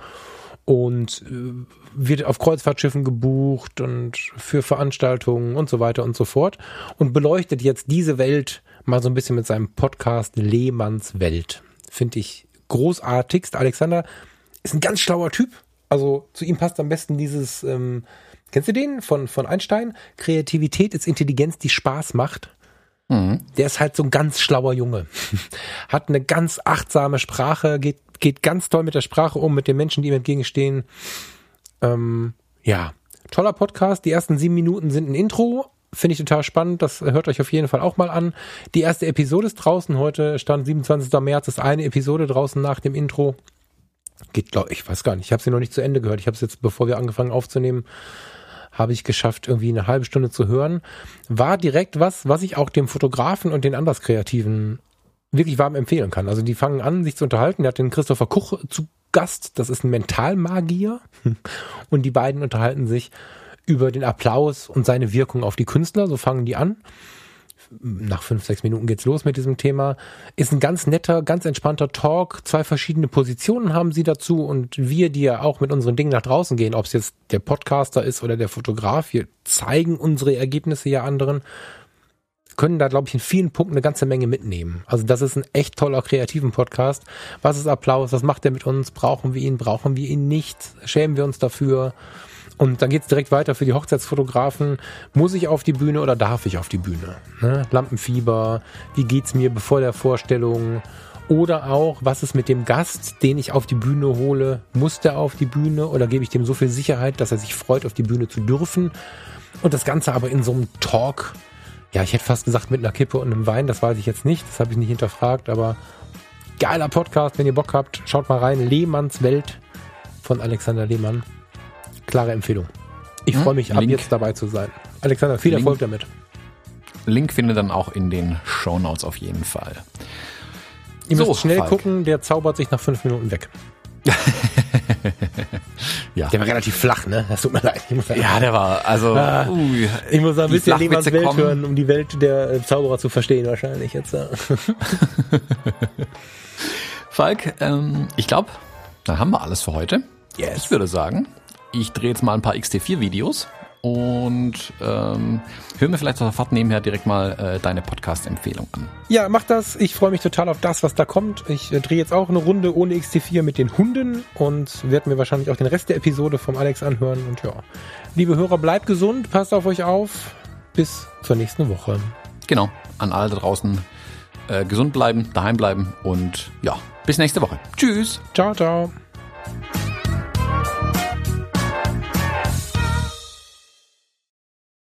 und äh, wird auf Kreuzfahrtschiffen gebucht und für Veranstaltungen und so weiter und so fort und beleuchtet jetzt diese Welt mal so ein bisschen mit seinem Podcast Lehmanns Welt. Finde ich großartigst. Alexander ist ein ganz schlauer Typ. Also zu ihm passt am besten dieses, ähm, kennst du den von, von Einstein? Kreativität ist Intelligenz, die Spaß macht. Mhm. Der ist halt so ein ganz schlauer Junge. Hat eine ganz achtsame Sprache, geht geht ganz toll mit der Sprache um, mit den Menschen, die ihm entgegenstehen. Ähm, ja, toller Podcast. Die ersten sieben Minuten sind ein Intro. Finde ich total spannend. Das hört euch auf jeden Fall auch mal an. Die erste Episode ist draußen. Heute stand 27. März, ist eine Episode draußen nach dem Intro. Geht, glaube ich, weiß gar nicht. Ich habe sie noch nicht zu Ende gehört. Ich habe es jetzt, bevor wir angefangen aufzunehmen, habe ich geschafft, irgendwie eine halbe Stunde zu hören. War direkt was, was ich auch dem Fotografen und den Anderskreativen wirklich warm empfehlen kann. Also die fangen an, sich zu unterhalten. Der hat den Christopher Kuch zu Gast. Das ist ein Mentalmagier. Und die beiden unterhalten sich über den Applaus und seine Wirkung auf die Künstler. So fangen die an nach fünf, sechs Minuten geht's los mit diesem Thema. Ist ein ganz netter, ganz entspannter Talk. Zwei verschiedene Positionen haben sie dazu und wir, die ja auch mit unseren Dingen nach draußen gehen, ob es jetzt der Podcaster ist oder der Fotograf, wir zeigen unsere Ergebnisse ja anderen, können da, glaube ich, in vielen Punkten eine ganze Menge mitnehmen. Also das ist ein echt toller, kreativen Podcast. Was ist Applaus? Was macht er mit uns? Brauchen wir ihn? Brauchen wir ihn nicht? Schämen wir uns dafür? Und dann geht's direkt weiter für die Hochzeitsfotografen. Muss ich auf die Bühne oder darf ich auf die Bühne? Ne? Lampenfieber, wie geht's mir bevor der Vorstellung? Oder auch, was ist mit dem Gast, den ich auf die Bühne hole? Muss der auf die Bühne oder gebe ich dem so viel Sicherheit, dass er sich freut, auf die Bühne zu dürfen? Und das Ganze aber in so einem Talk. Ja, ich hätte fast gesagt mit einer Kippe und einem Wein, das weiß ich jetzt nicht, das habe ich nicht hinterfragt, aber geiler Podcast, wenn ihr Bock habt, schaut mal rein. Lehmanns Welt von Alexander Lehmann klare Empfehlung. Ich hm, freue mich, ab Link. jetzt dabei zu sein. Alexander, viel Link. Erfolg damit. Link findet dann auch in den Show Notes auf jeden Fall. Ihr so, müsst schnell Falk. gucken, der zaubert sich nach fünf Minuten weg. ja. Der war relativ flach, ne? Das tut mir leid. ja, der war, also, ah, ui, ich muss ein bisschen Lehmanns Welt kommen. hören, um die Welt der äh, Zauberer zu verstehen, wahrscheinlich jetzt. Falk, ähm, ich glaube, dann haben wir alles für heute. Yes. Ich würde sagen, ich drehe jetzt mal ein paar XT4-Videos und ähm, hör mir vielleicht sofort nebenher direkt mal äh, deine Podcast-Empfehlung an. Ja, mach das. Ich freue mich total auf das, was da kommt. Ich äh, drehe jetzt auch eine Runde ohne XT4 mit den Hunden und werde mir wahrscheinlich auch den Rest der Episode vom Alex anhören. Und ja, liebe Hörer, bleibt gesund, passt auf euch auf. Bis zur nächsten Woche. Genau, an alle da draußen äh, gesund bleiben, daheim bleiben und ja, bis nächste Woche. Tschüss. Ciao, ciao.